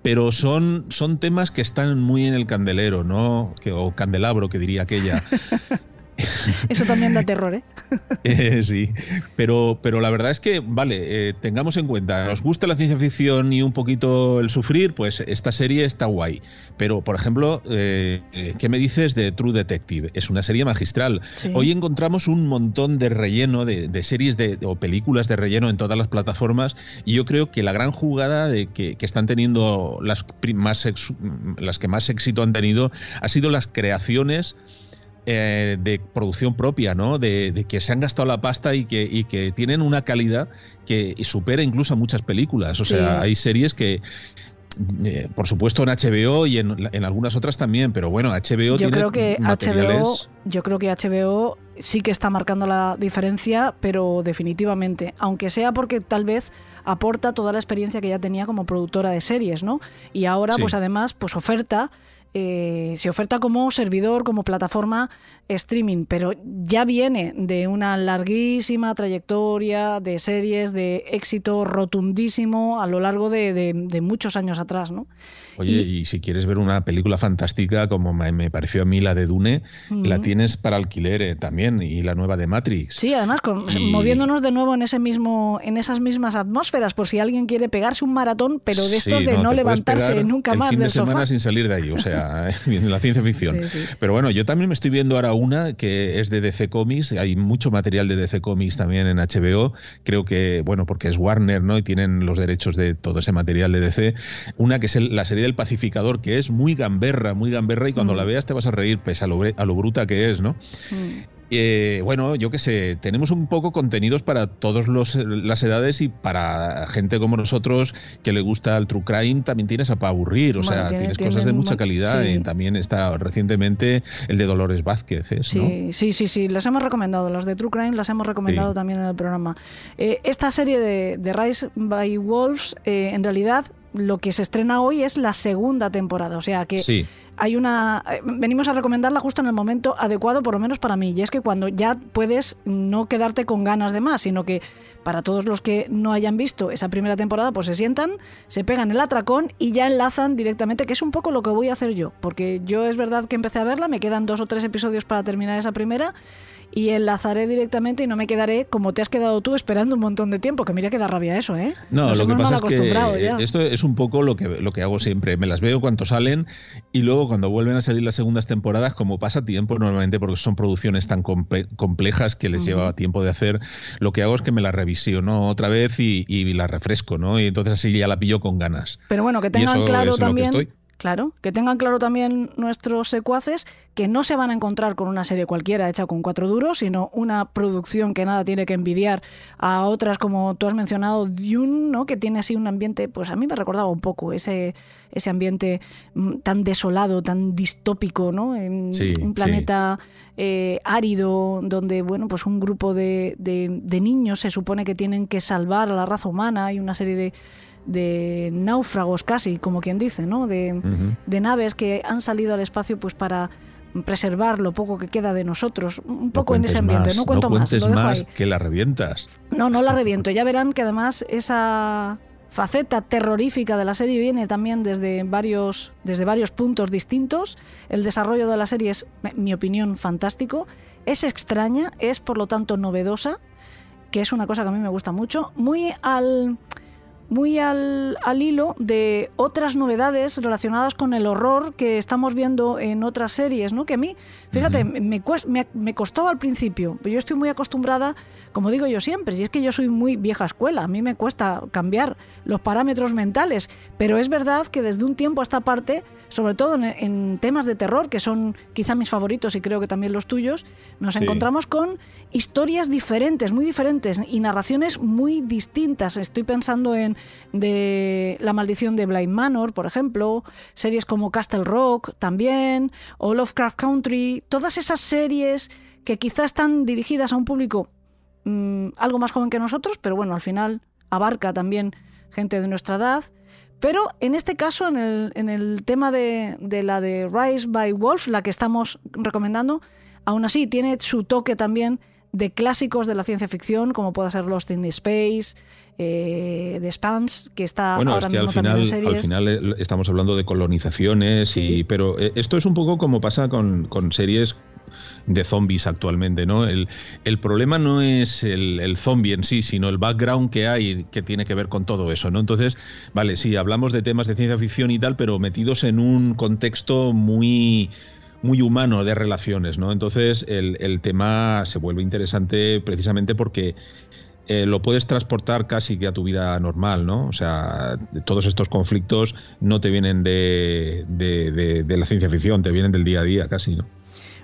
pero son, son temas que están muy en el candelero, ¿no? O candelabro, que diría aquella. [laughs] [laughs] eso también da terror, ¿eh? [laughs] Eh, sí, pero, pero la verdad es que, vale, eh, tengamos en cuenta, nos gusta la ciencia ficción y un poquito el sufrir, pues esta serie está guay. Pero, por ejemplo, eh, ¿qué me dices de True Detective? Es una serie magistral. Sí. Hoy encontramos un montón de relleno, de, de series de, o películas de relleno en todas las plataformas y yo creo que la gran jugada de que, que están teniendo las, más ex- las que más éxito han tenido ha sido las creaciones eh, de producción propia, ¿no? De, de que se han gastado la pasta y que, y que tienen una calidad que supera incluso a muchas películas. O Sí. sea, hay series que, eh, por supuesto, en HBO y en, en algunas otras también, pero bueno, HBO Yo tiene creo que HBO, yo creo que HBO sí que está marcando la diferencia, pero definitivamente, aunque sea porque tal vez aporta toda la experiencia que ya tenía como productora de series, ¿no? Y ahora, pues además, pues oferta eh, se oferta como servidor, como plataforma streaming, pero ya viene de una larguísima trayectoria de series de éxito rotundísimo a lo largo de, muchos años atrás, ¿no? Oye, y, si quieres ver una película fantástica como me, pareció a mí la de Dune, la tienes para alquiler eh, también y la nueva de Matrix. Sí, además moviéndonos de nuevo en ese mismo, en esas mismas atmósferas, por si alguien quiere pegarse un maratón, pero de estos de no, levantarse nunca más fin del de semana sin salir de ahí, o sea, [laughs] [laughs] en la ciencia ficción. Pero bueno, yo también me estoy viendo ahora una que es de DC Comics, hay mucho material de DC Comics también en HBO, creo que, bueno, porque es Warner, ¿no? Y tienen los derechos de todo ese material de DC. Una que es la serie del pacificador, que es muy gamberra, muy gamberra, y cuando la mm. veas te vas a reír, pese a lo, a lo bruta que es, ¿no? Mm. Eh, bueno, yo qué sé, tenemos un poco contenidos para todas las edades y para gente como nosotros que le gusta el true crime, también tienes a para aburrir, o sea, tienes cosas de mucha calidad. Y también está recientemente el de Dolores Vázquez. sí, sí, sí, sí, las hemos recomendado, las de true crime las hemos recomendado también en el programa. Eh, esta serie de, Rise by Wolves, eh, en realidad, lo que se estrena hoy es la segunda temporada, o sea que... Sí hay una. Venimos a recomendarla justo en el momento adecuado, por lo menos para mí. Y es que cuando ya puedes no quedarte con ganas de más, sino que para todos los que no hayan visto esa primera temporada, pues se sientan, se pegan el atracón y ya enlazan directamente, que es un poco lo que voy a hacer yo. Porque yo es verdad que empecé a verla, me quedan dos o tres episodios para terminar esa primera y enlazaré directamente y no me quedaré como te has quedado tú esperando un montón de tiempo, que mira que da rabia eso, ¿eh? No, lo que pasa es que esto es un poco lo que, lo que hago siempre, me las veo cuando salen y luego cuando vuelven a salir las segundas temporadas, como pasa tiempo normalmente porque son producciones tan complejas que les lleva tiempo de hacer, lo que hago es que me las revisiono otra vez y, y la refresco, ¿no? Y entonces así ya la pillo con ganas. Pero bueno, que tengan claro también Claro, que tengan claro también nuestros secuaces que no se van a encontrar con una serie cualquiera hecha con cuatro duros, sino una producción que nada tiene que envidiar a otras como tú has mencionado, Dune, ¿no? que tiene así un ambiente, pues a mí me recordaba un poco ese, ese ambiente mm, tan desolado, tan distópico, ¿no? En un planeta eh, árido donde, bueno, pues un grupo de, de niños se supone que tienen que salvar a la raza humana y una serie de de náufragos casi, como quien dice, ¿no? De, naves que han salido al espacio pues para preservar lo poco que queda de nosotros, un poco en ese ambiente. no cuento más. Lo más que la revientas. No, no la reviento. Ya verán que además esa faceta terrorífica de la serie viene también desde varios, desde varios puntos distintos. El desarrollo de la serie es, en mi opinión, fantástico. Es extraña, es por lo tanto novedosa, que es una cosa que a mí me gusta mucho. Muy al muy al, hilo de otras novedades relacionadas con el horror que estamos viendo en otras series, ¿no? Que a mí, fíjate, me, me, me, costó al principio, yo estoy muy acostumbrada, como digo yo siempre, si es que yo soy muy vieja escuela, a mí me cuesta cambiar los parámetros mentales, pero es verdad que desde un tiempo a esta parte, sobre todo en, temas de terror, que son quizá mis favoritos y creo que también los tuyos, nos encontramos con historias diferentes, muy diferentes, y narraciones muy distintas. Estoy pensando en de La maldición de Blind Manor, por ejemplo, series como Castle Rock también, o Lovecraft Country, todas esas series que quizás están dirigidas a un público mm, algo más joven que nosotros, pero bueno, al final abarca también gente de nuestra edad. Pero en este caso, en el, en el tema de, de, la de Rise by Wolf, la que estamos recomendando, aún así tiene su toque también de clásicos de la ciencia ficción, como puede ser Lost in Space, eh, de Spans, que está bueno, ahora es que mismo al final, series. al final eh, estamos hablando de colonizaciones, y, pero eh, esto es un poco como pasa con, con series de zombies actualmente, ¿no? El, el problema no es el, el, zombie en sí, sino el background que hay que tiene que ver con todo eso, ¿no? Entonces, vale, sí, hablamos de temas de ciencia ficción y tal, pero metidos en un contexto muy muy humano de relaciones, ¿no? Entonces el, tema se vuelve interesante precisamente porque eh, lo puedes transportar casi que a tu vida normal, ¿no? O sea, todos estos conflictos no te vienen de, de, de, la ciencia ficción, te vienen del día a día casi, ¿no?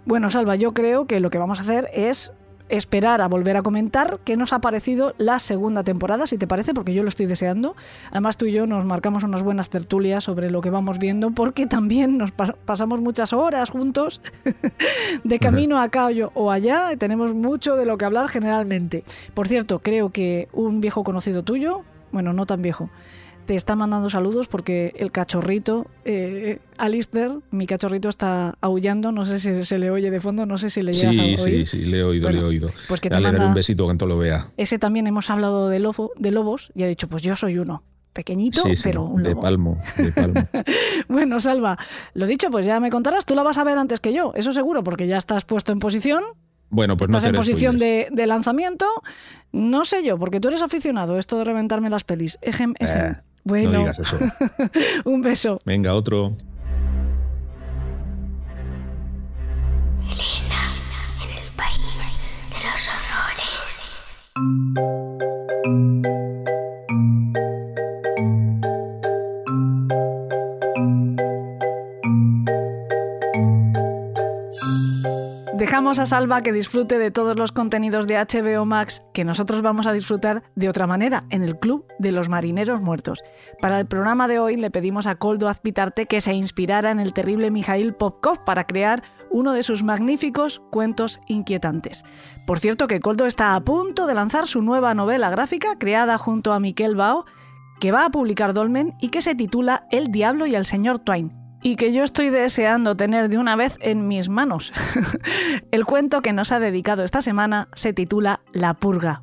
Bueno, Salva, yo creo que lo que vamos a hacer es esperar a volver a comentar qué nos ha parecido la segunda temporada, si te parece, porque yo lo estoy deseando. Además, tú y yo nos marcamos unas buenas tertulias sobre lo que vamos viendo, porque [laughs] también nos pasamos muchas horas juntos [laughs] de camino acá o allá tenemos mucho de lo que hablar generalmente. Por cierto, creo que un viejo conocido tuyo, bueno, no tan viejo, te está mandando saludos porque el cachorrito, eh, Alistair, mi cachorrito está aullando, no sé si se le oye de fondo, no sé si le llegas a oír. Sí, sí, le he oído, le he oído. Pues que te manda... un besito cuando lo vea. Ese también hemos hablado de, lobo, de lobos y ha dicho, pues yo soy uno. Pequeñito, pero un lobo. De palmo, de palmo. [laughs] bueno, Salva, lo dicho, pues ya me contarás, tú la vas a ver antes que yo, eso seguro, porque ya estás puesto en posición. Bueno, pues Estás no en posición de, de, lanzamiento. No sé yo, porque tú eres aficionado, esto de reventarme las pelis. Ejem, ejem. Eh. Bueno, no digas eso. [laughs] un beso. Venga, otro. Elena, en el país de los horrores. Dejamos a Salva que disfrute de todos los contenidos de HBO Max que nosotros vamos a disfrutar de otra manera en el Club de los Marineros Muertos. Para el programa de hoy le pedimos a Koldo Azpitarte que se inspirara en el terrible Mikhail Popkov para crear uno de sus magníficos cuentos inquietantes. Por cierto que Koldo está a punto de lanzar su nueva novela gráfica creada junto a Miquel Bao, que va a publicar Dolmen y que se titula El Diablo y el Señor Twain y que yo estoy deseando tener de una vez en mis manos. [laughs] El cuento que nos ha dedicado esta semana se titula La Purga.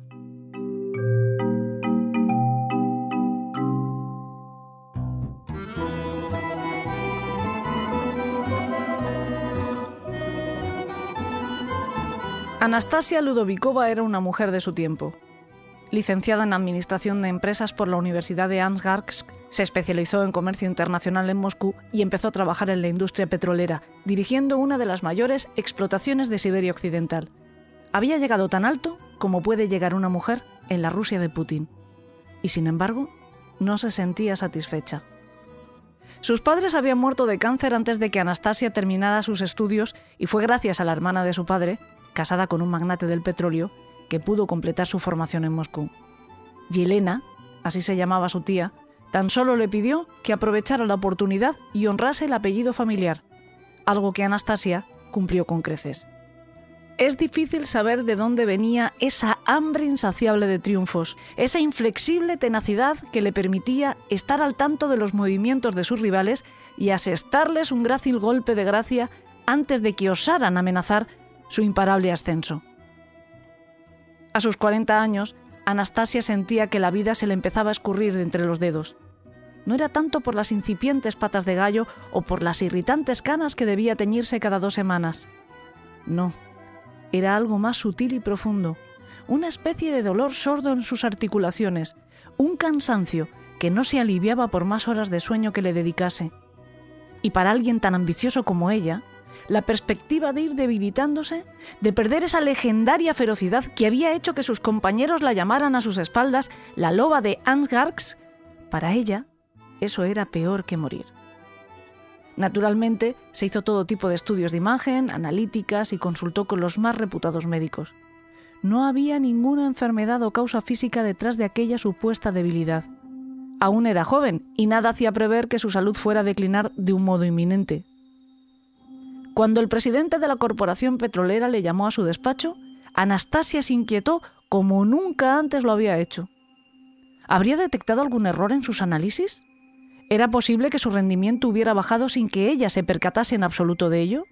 Anastasia Ludovikova era una mujer de su tiempo. Licenciada en Administración de Empresas por la Universidad de Ansgarsk, se especializó en comercio internacional en Moscú y empezó a trabajar en la industria petrolera, dirigiendo una de las mayores explotaciones de Siberia Occidental. Había llegado tan alto como puede llegar una mujer en la Rusia de Putin. Y sin embargo, no se sentía satisfecha. Sus padres habían muerto de cáncer antes de que Anastasia terminara sus estudios y fue gracias a la hermana de su padre, casada con un magnate del petróleo, que pudo completar su formación en Moscú. Yelena, así se llamaba su tía, tan solo le pidió que aprovechara la oportunidad y honrase el apellido familiar, algo que Anastasia cumplió con creces. Es difícil saber de dónde venía esa hambre insaciable de triunfos, esa inflexible tenacidad que le permitía estar al tanto de los movimientos de sus rivales y asestarles un grácil golpe de gracia antes de que osaran amenazar su imparable ascenso. A sus 40 años, Anastasia sentía que la vida se le empezaba a escurrir de entre los dedos. No era tanto por las incipientes patas de gallo o por las irritantes canas que debía teñirse cada dos semanas. No, era algo más sutil y profundo, una especie de dolor sordo en sus articulaciones, un cansancio que no se aliviaba por más horas de sueño que le dedicase. Y para alguien tan ambicioso como ella, la perspectiva de ir debilitándose, de perder esa legendaria ferocidad que había hecho que sus compañeros la llamaran a sus espaldas la loba de Ansgarx, para ella eso era peor que morir. Naturalmente, se hizo todo tipo de estudios de imagen, analíticas y consultó con los más reputados médicos. No había ninguna enfermedad o causa física detrás de aquella supuesta debilidad. Aún era joven y nada hacía prever que su salud fuera a declinar de un modo inminente. Cuando el presidente de la corporación petrolera le llamó a su despacho, Anastasia se inquietó como nunca antes lo había hecho. ¿Habría detectado algún error en sus análisis? ¿Era posible que su rendimiento hubiera bajado sin que ella se percatase en absoluto de ello?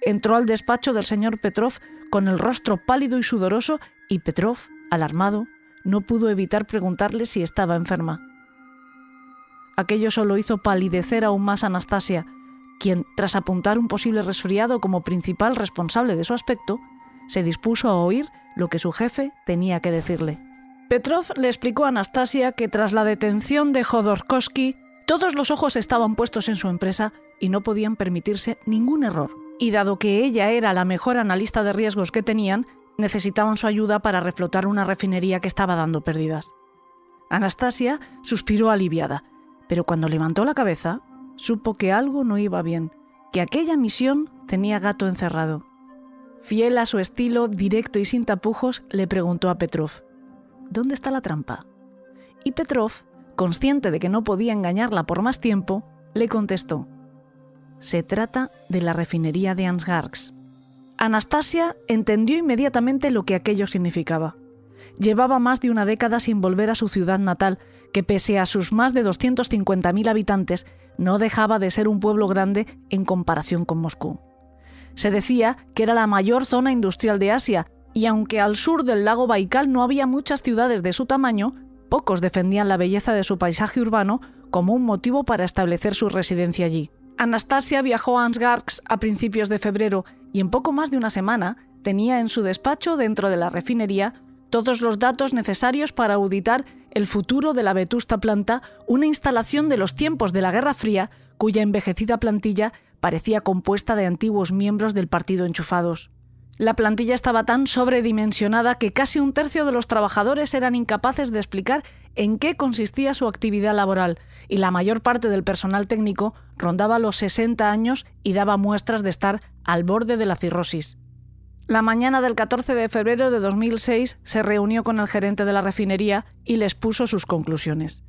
Entró al despacho del señor Petrov con el rostro pálido y sudoroso y Petrov, alarmado, no pudo evitar preguntarle si estaba enferma. Aquello solo hizo palidecer aún más a Anastasia, quien, tras apuntar un posible resfriado como principal responsable de su aspecto, se dispuso a oír lo que su jefe tenía que decirle. Petrov le explicó a Anastasia que tras la detención de Jodorkovsky, todos los ojos estaban puestos en su empresa y no podían permitirse ningún error. Y dado que ella era la mejor analista de riesgos que tenían, necesitaban su ayuda para reflotar una refinería que estaba dando pérdidas. Anastasia suspiró aliviada, pero cuando levantó la cabeza, supo que algo no iba bien, que aquella misión tenía gato encerrado. Fiel a su estilo, directo y sin tapujos, le preguntó a Petrov, ¿dónde está la trampa? Y Petrov, consciente de que no podía engañarla por más tiempo, le contestó, se trata de la refinería de Ansgarx. Anastasia entendió inmediatamente lo que aquello significaba. Llevaba más de una década sin volver a su ciudad natal, que pese a sus más de 250.000 habitantes, no dejaba de ser un pueblo grande en comparación con Moscú. Se decía que era la mayor zona industrial de Asia, y aunque al sur del lago Baikal no había muchas ciudades de su tamaño, pocos defendían la belleza de su paisaje urbano como un motivo para establecer su residencia allí. Anastasia viajó a Ansgarsk a principios de febrero y en poco más de una semana tenía en su despacho dentro de la refinería todos los datos necesarios para auditar el futuro de la vetusta planta, una instalación de los tiempos de la Guerra Fría cuya envejecida plantilla parecía compuesta de antiguos miembros del partido enchufados. La plantilla estaba tan sobredimensionada que casi un tercio de los trabajadores eran incapaces de explicar en qué consistía su actividad laboral, y la mayor parte del personal técnico rondaba los 60 años y daba muestras de estar al borde de la cirrosis. La mañana del 14 de febrero de 2006 se reunió con el gerente de la refinería y les puso sus conclusiones.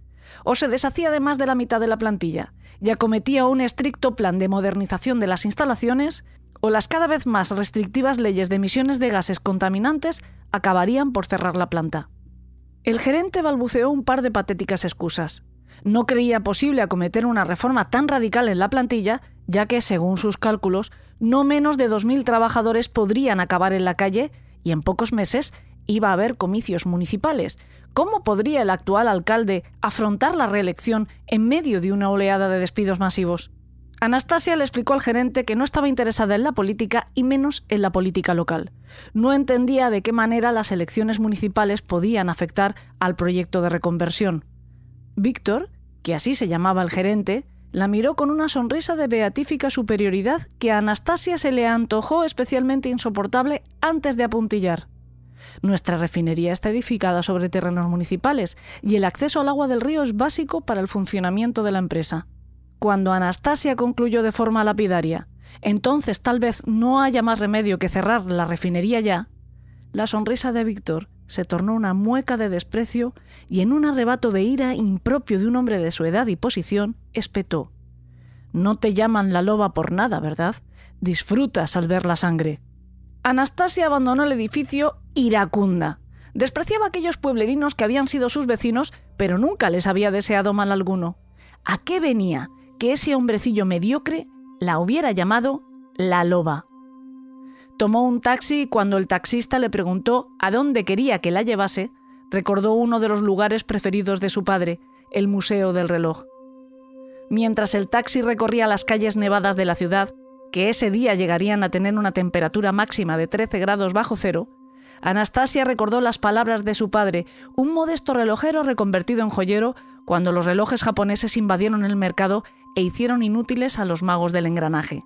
O se deshacía de más de la mitad de la plantilla, y acometía un estricto plan de modernización de las instalaciones, o las cada vez más restrictivas leyes de emisiones de gases contaminantes acabarían por cerrar la planta. El gerente balbuceó un par de patéticas excusas. No creía posible acometer una reforma tan radical en la plantilla, ya que, según sus cálculos, no menos de 2.000 trabajadores podrían acabar en la calle y en pocos meses iba a haber comicios municipales. ¿Cómo podría el actual alcalde afrontar la reelección en medio de una oleada de despidos masivos? Anastasia le explicó al gerente que no estaba interesada en la política y menos en la política local. No entendía de qué manera las elecciones municipales podían afectar al proyecto de reconversión. Víctor, que así se llamaba el gerente, la miró con una sonrisa de beatífica superioridad que a Anastasia se le antojó especialmente insoportable antes de apuntillar. Nuestra refinería está edificada sobre terrenos municipales y el acceso al agua del río es básico para el funcionamiento de la empresa. Cuando Anastasia concluyó de forma lapidaria, entonces tal vez no haya más remedio que cerrar la refinería ya, la sonrisa de Víctor se tornó una mueca de desprecio y en un arrebato de ira impropio de un hombre de su edad y posición, espetó. No te llaman la loba por nada, ¿verdad? Disfrutas al ver la sangre. Anastasia abandonó el edificio iracunda. Despreciaba a aquellos pueblerinos que habían sido sus vecinos, pero nunca les había deseado mal alguno. ¿A qué venía? que ese hombrecillo mediocre la hubiera llamado la loba. Tomó un taxi y cuando el taxista le preguntó a dónde quería que la llevase, recordó uno de los lugares preferidos de su padre, el Museo del Reloj. Mientras el taxi recorría las calles nevadas de la ciudad, que ese día llegarían a tener una temperatura máxima de 13 grados bajo cero, Anastasia recordó las palabras de su padre, un modesto relojero reconvertido en joyero, cuando los relojes japoneses invadieron el mercado e hicieron inútiles a los magos del engranaje.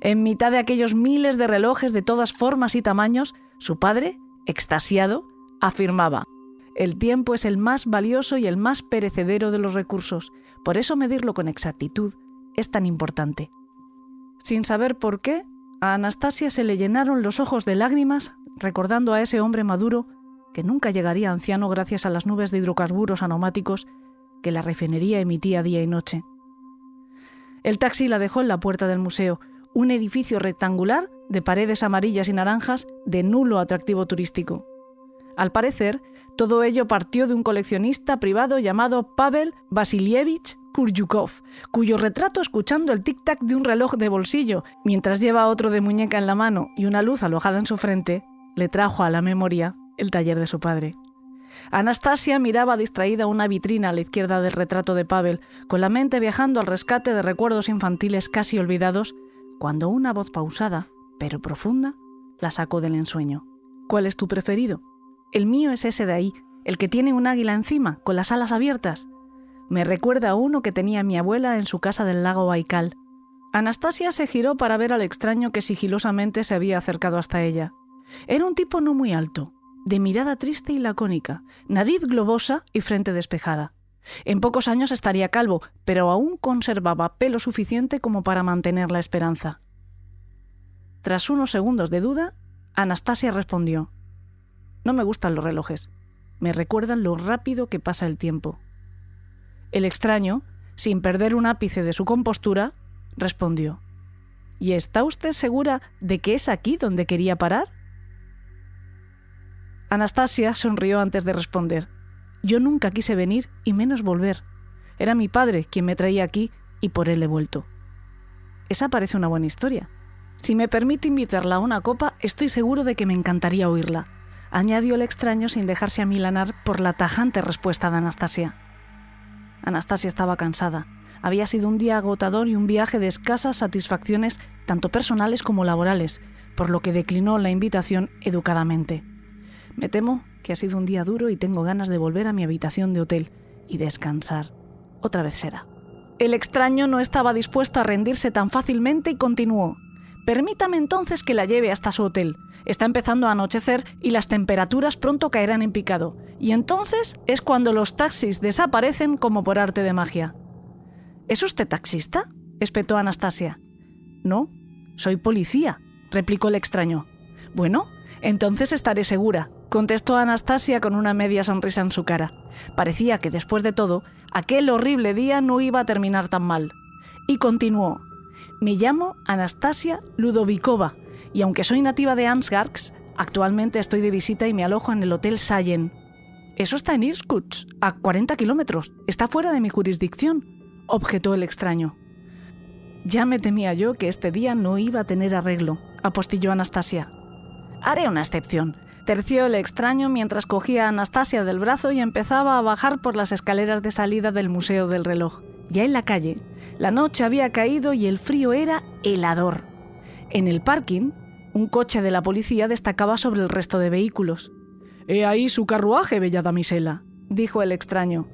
En mitad de aquellos miles de relojes de todas formas y tamaños, su padre, extasiado, afirmaba, el tiempo es el más valioso y el más perecedero de los recursos, por eso medirlo con exactitud es tan importante. Sin saber por qué, a Anastasia se le llenaron los ojos de lágrimas recordando a ese hombre maduro que nunca llegaría anciano gracias a las nubes de hidrocarburos aromáticos que la refinería emitía día y noche. El taxi la dejó en la puerta del museo, un edificio rectangular de paredes amarillas y naranjas de nulo atractivo turístico. Al parecer, todo ello partió de un coleccionista privado llamado Pavel Vasilievich Kuryukov, cuyo retrato escuchando el tic-tac de un reloj de bolsillo, mientras lleva otro de muñeca en la mano y una luz alojada en su frente, le trajo a la memoria el taller de su padre. Anastasia miraba distraída una vitrina a la izquierda del retrato de Pavel, con la mente viajando al rescate de recuerdos infantiles casi olvidados, cuando una voz pausada, pero profunda, la sacó del ensueño. ¿Cuál es tu preferido? El mío es ese de ahí, el que tiene un águila encima, con las alas abiertas. Me recuerda a uno que tenía mi abuela en su casa del lago Baikal. Anastasia se giró para ver al extraño que sigilosamente se había acercado hasta ella. Era un tipo no muy alto, de mirada triste y lacónica, nariz globosa y frente despejada. En pocos años estaría calvo, pero aún conservaba pelo suficiente como para mantener la esperanza. Tras unos segundos de duda, Anastasia respondió, No me gustan los relojes, me recuerdan lo rápido que pasa el tiempo. El extraño, sin perder un ápice de su compostura, respondió, ¿Y está usted segura de que es aquí donde quería parar? Anastasia sonrió antes de responder. Yo nunca quise venir y menos volver. Era mi padre quien me traía aquí y por él he vuelto. Esa parece una buena historia. Si me permite invitarla a una copa, estoy seguro de que me encantaría oírla, añadió el extraño sin dejarse amilanar por la tajante respuesta de Anastasia. Anastasia estaba cansada. Había sido un día agotador y un viaje de escasas satisfacciones tanto personales como laborales, por lo que declinó la invitación educadamente. Me temo que ha sido un día duro y tengo ganas de volver a mi habitación de hotel y descansar. Otra vez será. El extraño no estaba dispuesto a rendirse tan fácilmente y continuó. Permítame entonces que la lleve hasta su hotel. Está empezando a anochecer y las temperaturas pronto caerán en picado. Y entonces es cuando los taxis desaparecen como por arte de magia. ¿Es usted taxista? espetó Anastasia. No, soy policía, replicó el extraño. Bueno, entonces estaré segura, contestó Anastasia con una media sonrisa en su cara. Parecía que después de todo, aquel horrible día no iba a terminar tan mal. Y continuó. Me llamo Anastasia Ludovikova y aunque soy nativa de Ansgarsk, actualmente estoy de visita y me alojo en el Hotel Sayen. Eso está en Irkutsk, a 40 kilómetros. Está fuera de mi jurisdicción objetó el extraño. Ya me temía yo que este día no iba a tener arreglo, apostilló Anastasia. Haré una excepción. Terció el extraño mientras cogía a Anastasia del brazo y empezaba a bajar por las escaleras de salida del Museo del Reloj. Ya en la calle, la noche había caído y el frío era helador. En el parking, un coche de la policía destacaba sobre el resto de vehículos. He ahí su carruaje, bella damisela, dijo el extraño.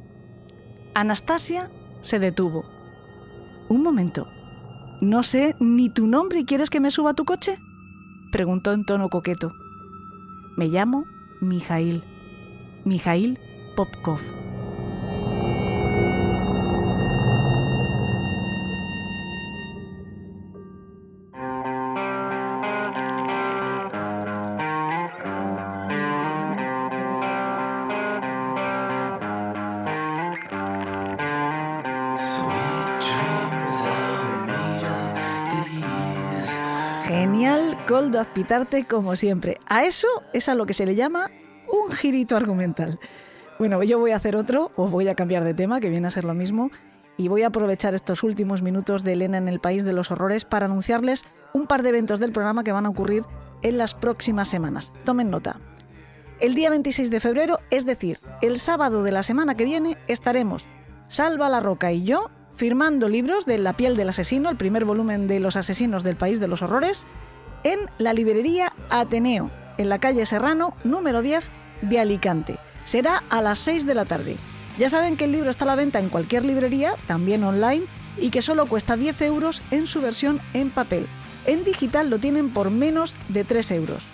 Anastasia se detuvo. Un momento. No sé ni tu nombre y quieres que me suba a tu coche? preguntó en tono coqueto. Me llamo Mijail. Mijail Popkov. Coldo Azpitarte, como siempre. A eso es a lo que se le llama un girito argumental. Bueno, yo voy a hacer otro, o voy a cambiar de tema, que viene a ser lo mismo, y voy a aprovechar estos últimos minutos de Elena en el País de los Horrores para anunciarles un par de eventos del programa que van a ocurrir en las próximas semanas. Tomen nota. El día 26 de febrero, es decir, el sábado de la semana que viene, estaremos Salva la Roca y yo firmando libros de La piel del asesino, el primer volumen de Los asesinos del país de los horrores, en la librería Ateneo, en la calle Serrano, número 10 de Alicante. Será a las 6 de la tarde. Ya saben que el libro está a la venta en cualquier librería, también online, y que solo cuesta 10 euros en su versión en papel. En digital lo tienen por menos de 3 euros.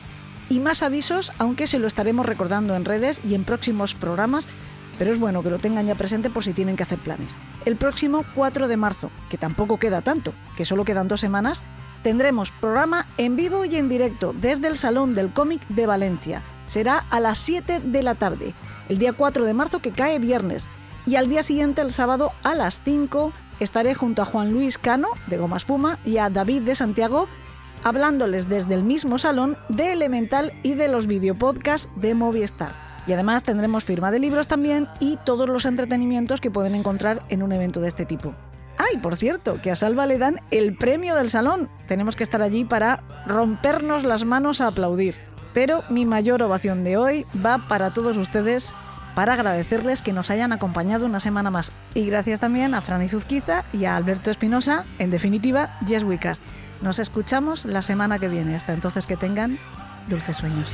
Y más avisos, aunque se lo estaremos recordando en redes y en próximos programas, pero es bueno que lo tengan ya presente por si tienen que hacer planes. El próximo 4 de marzo, que tampoco queda tanto, que solo quedan dos semanas, tendremos programa en vivo y en directo desde el Salón del Cómic de Valencia. Será a las 7 de la tarde, el día 4 de marzo que cae viernes. Y al día siguiente, el sábado, a las 5, estaré junto a Juan Luis Cano, de Goma Espuma, y a David de Santiago, hablándoles desde el mismo salón de Elemental y de los videopodcasts de Movistar. Y además tendremos firma de libros también y todos los entretenimientos que pueden encontrar en un evento de este tipo. Ay, por cierto, que a Salva le dan el premio del salón. Tenemos que estar allí para rompernos las manos a aplaudir. Pero mi mayor ovación de hoy va para todos ustedes para agradecerles que nos hayan acompañado una semana más. Y gracias también a Fran Izuzquiza y a Alberto Espinosa, en definitiva, Yes We Cast. Nos escuchamos la semana que viene. Hasta entonces que tengan dulces sueños.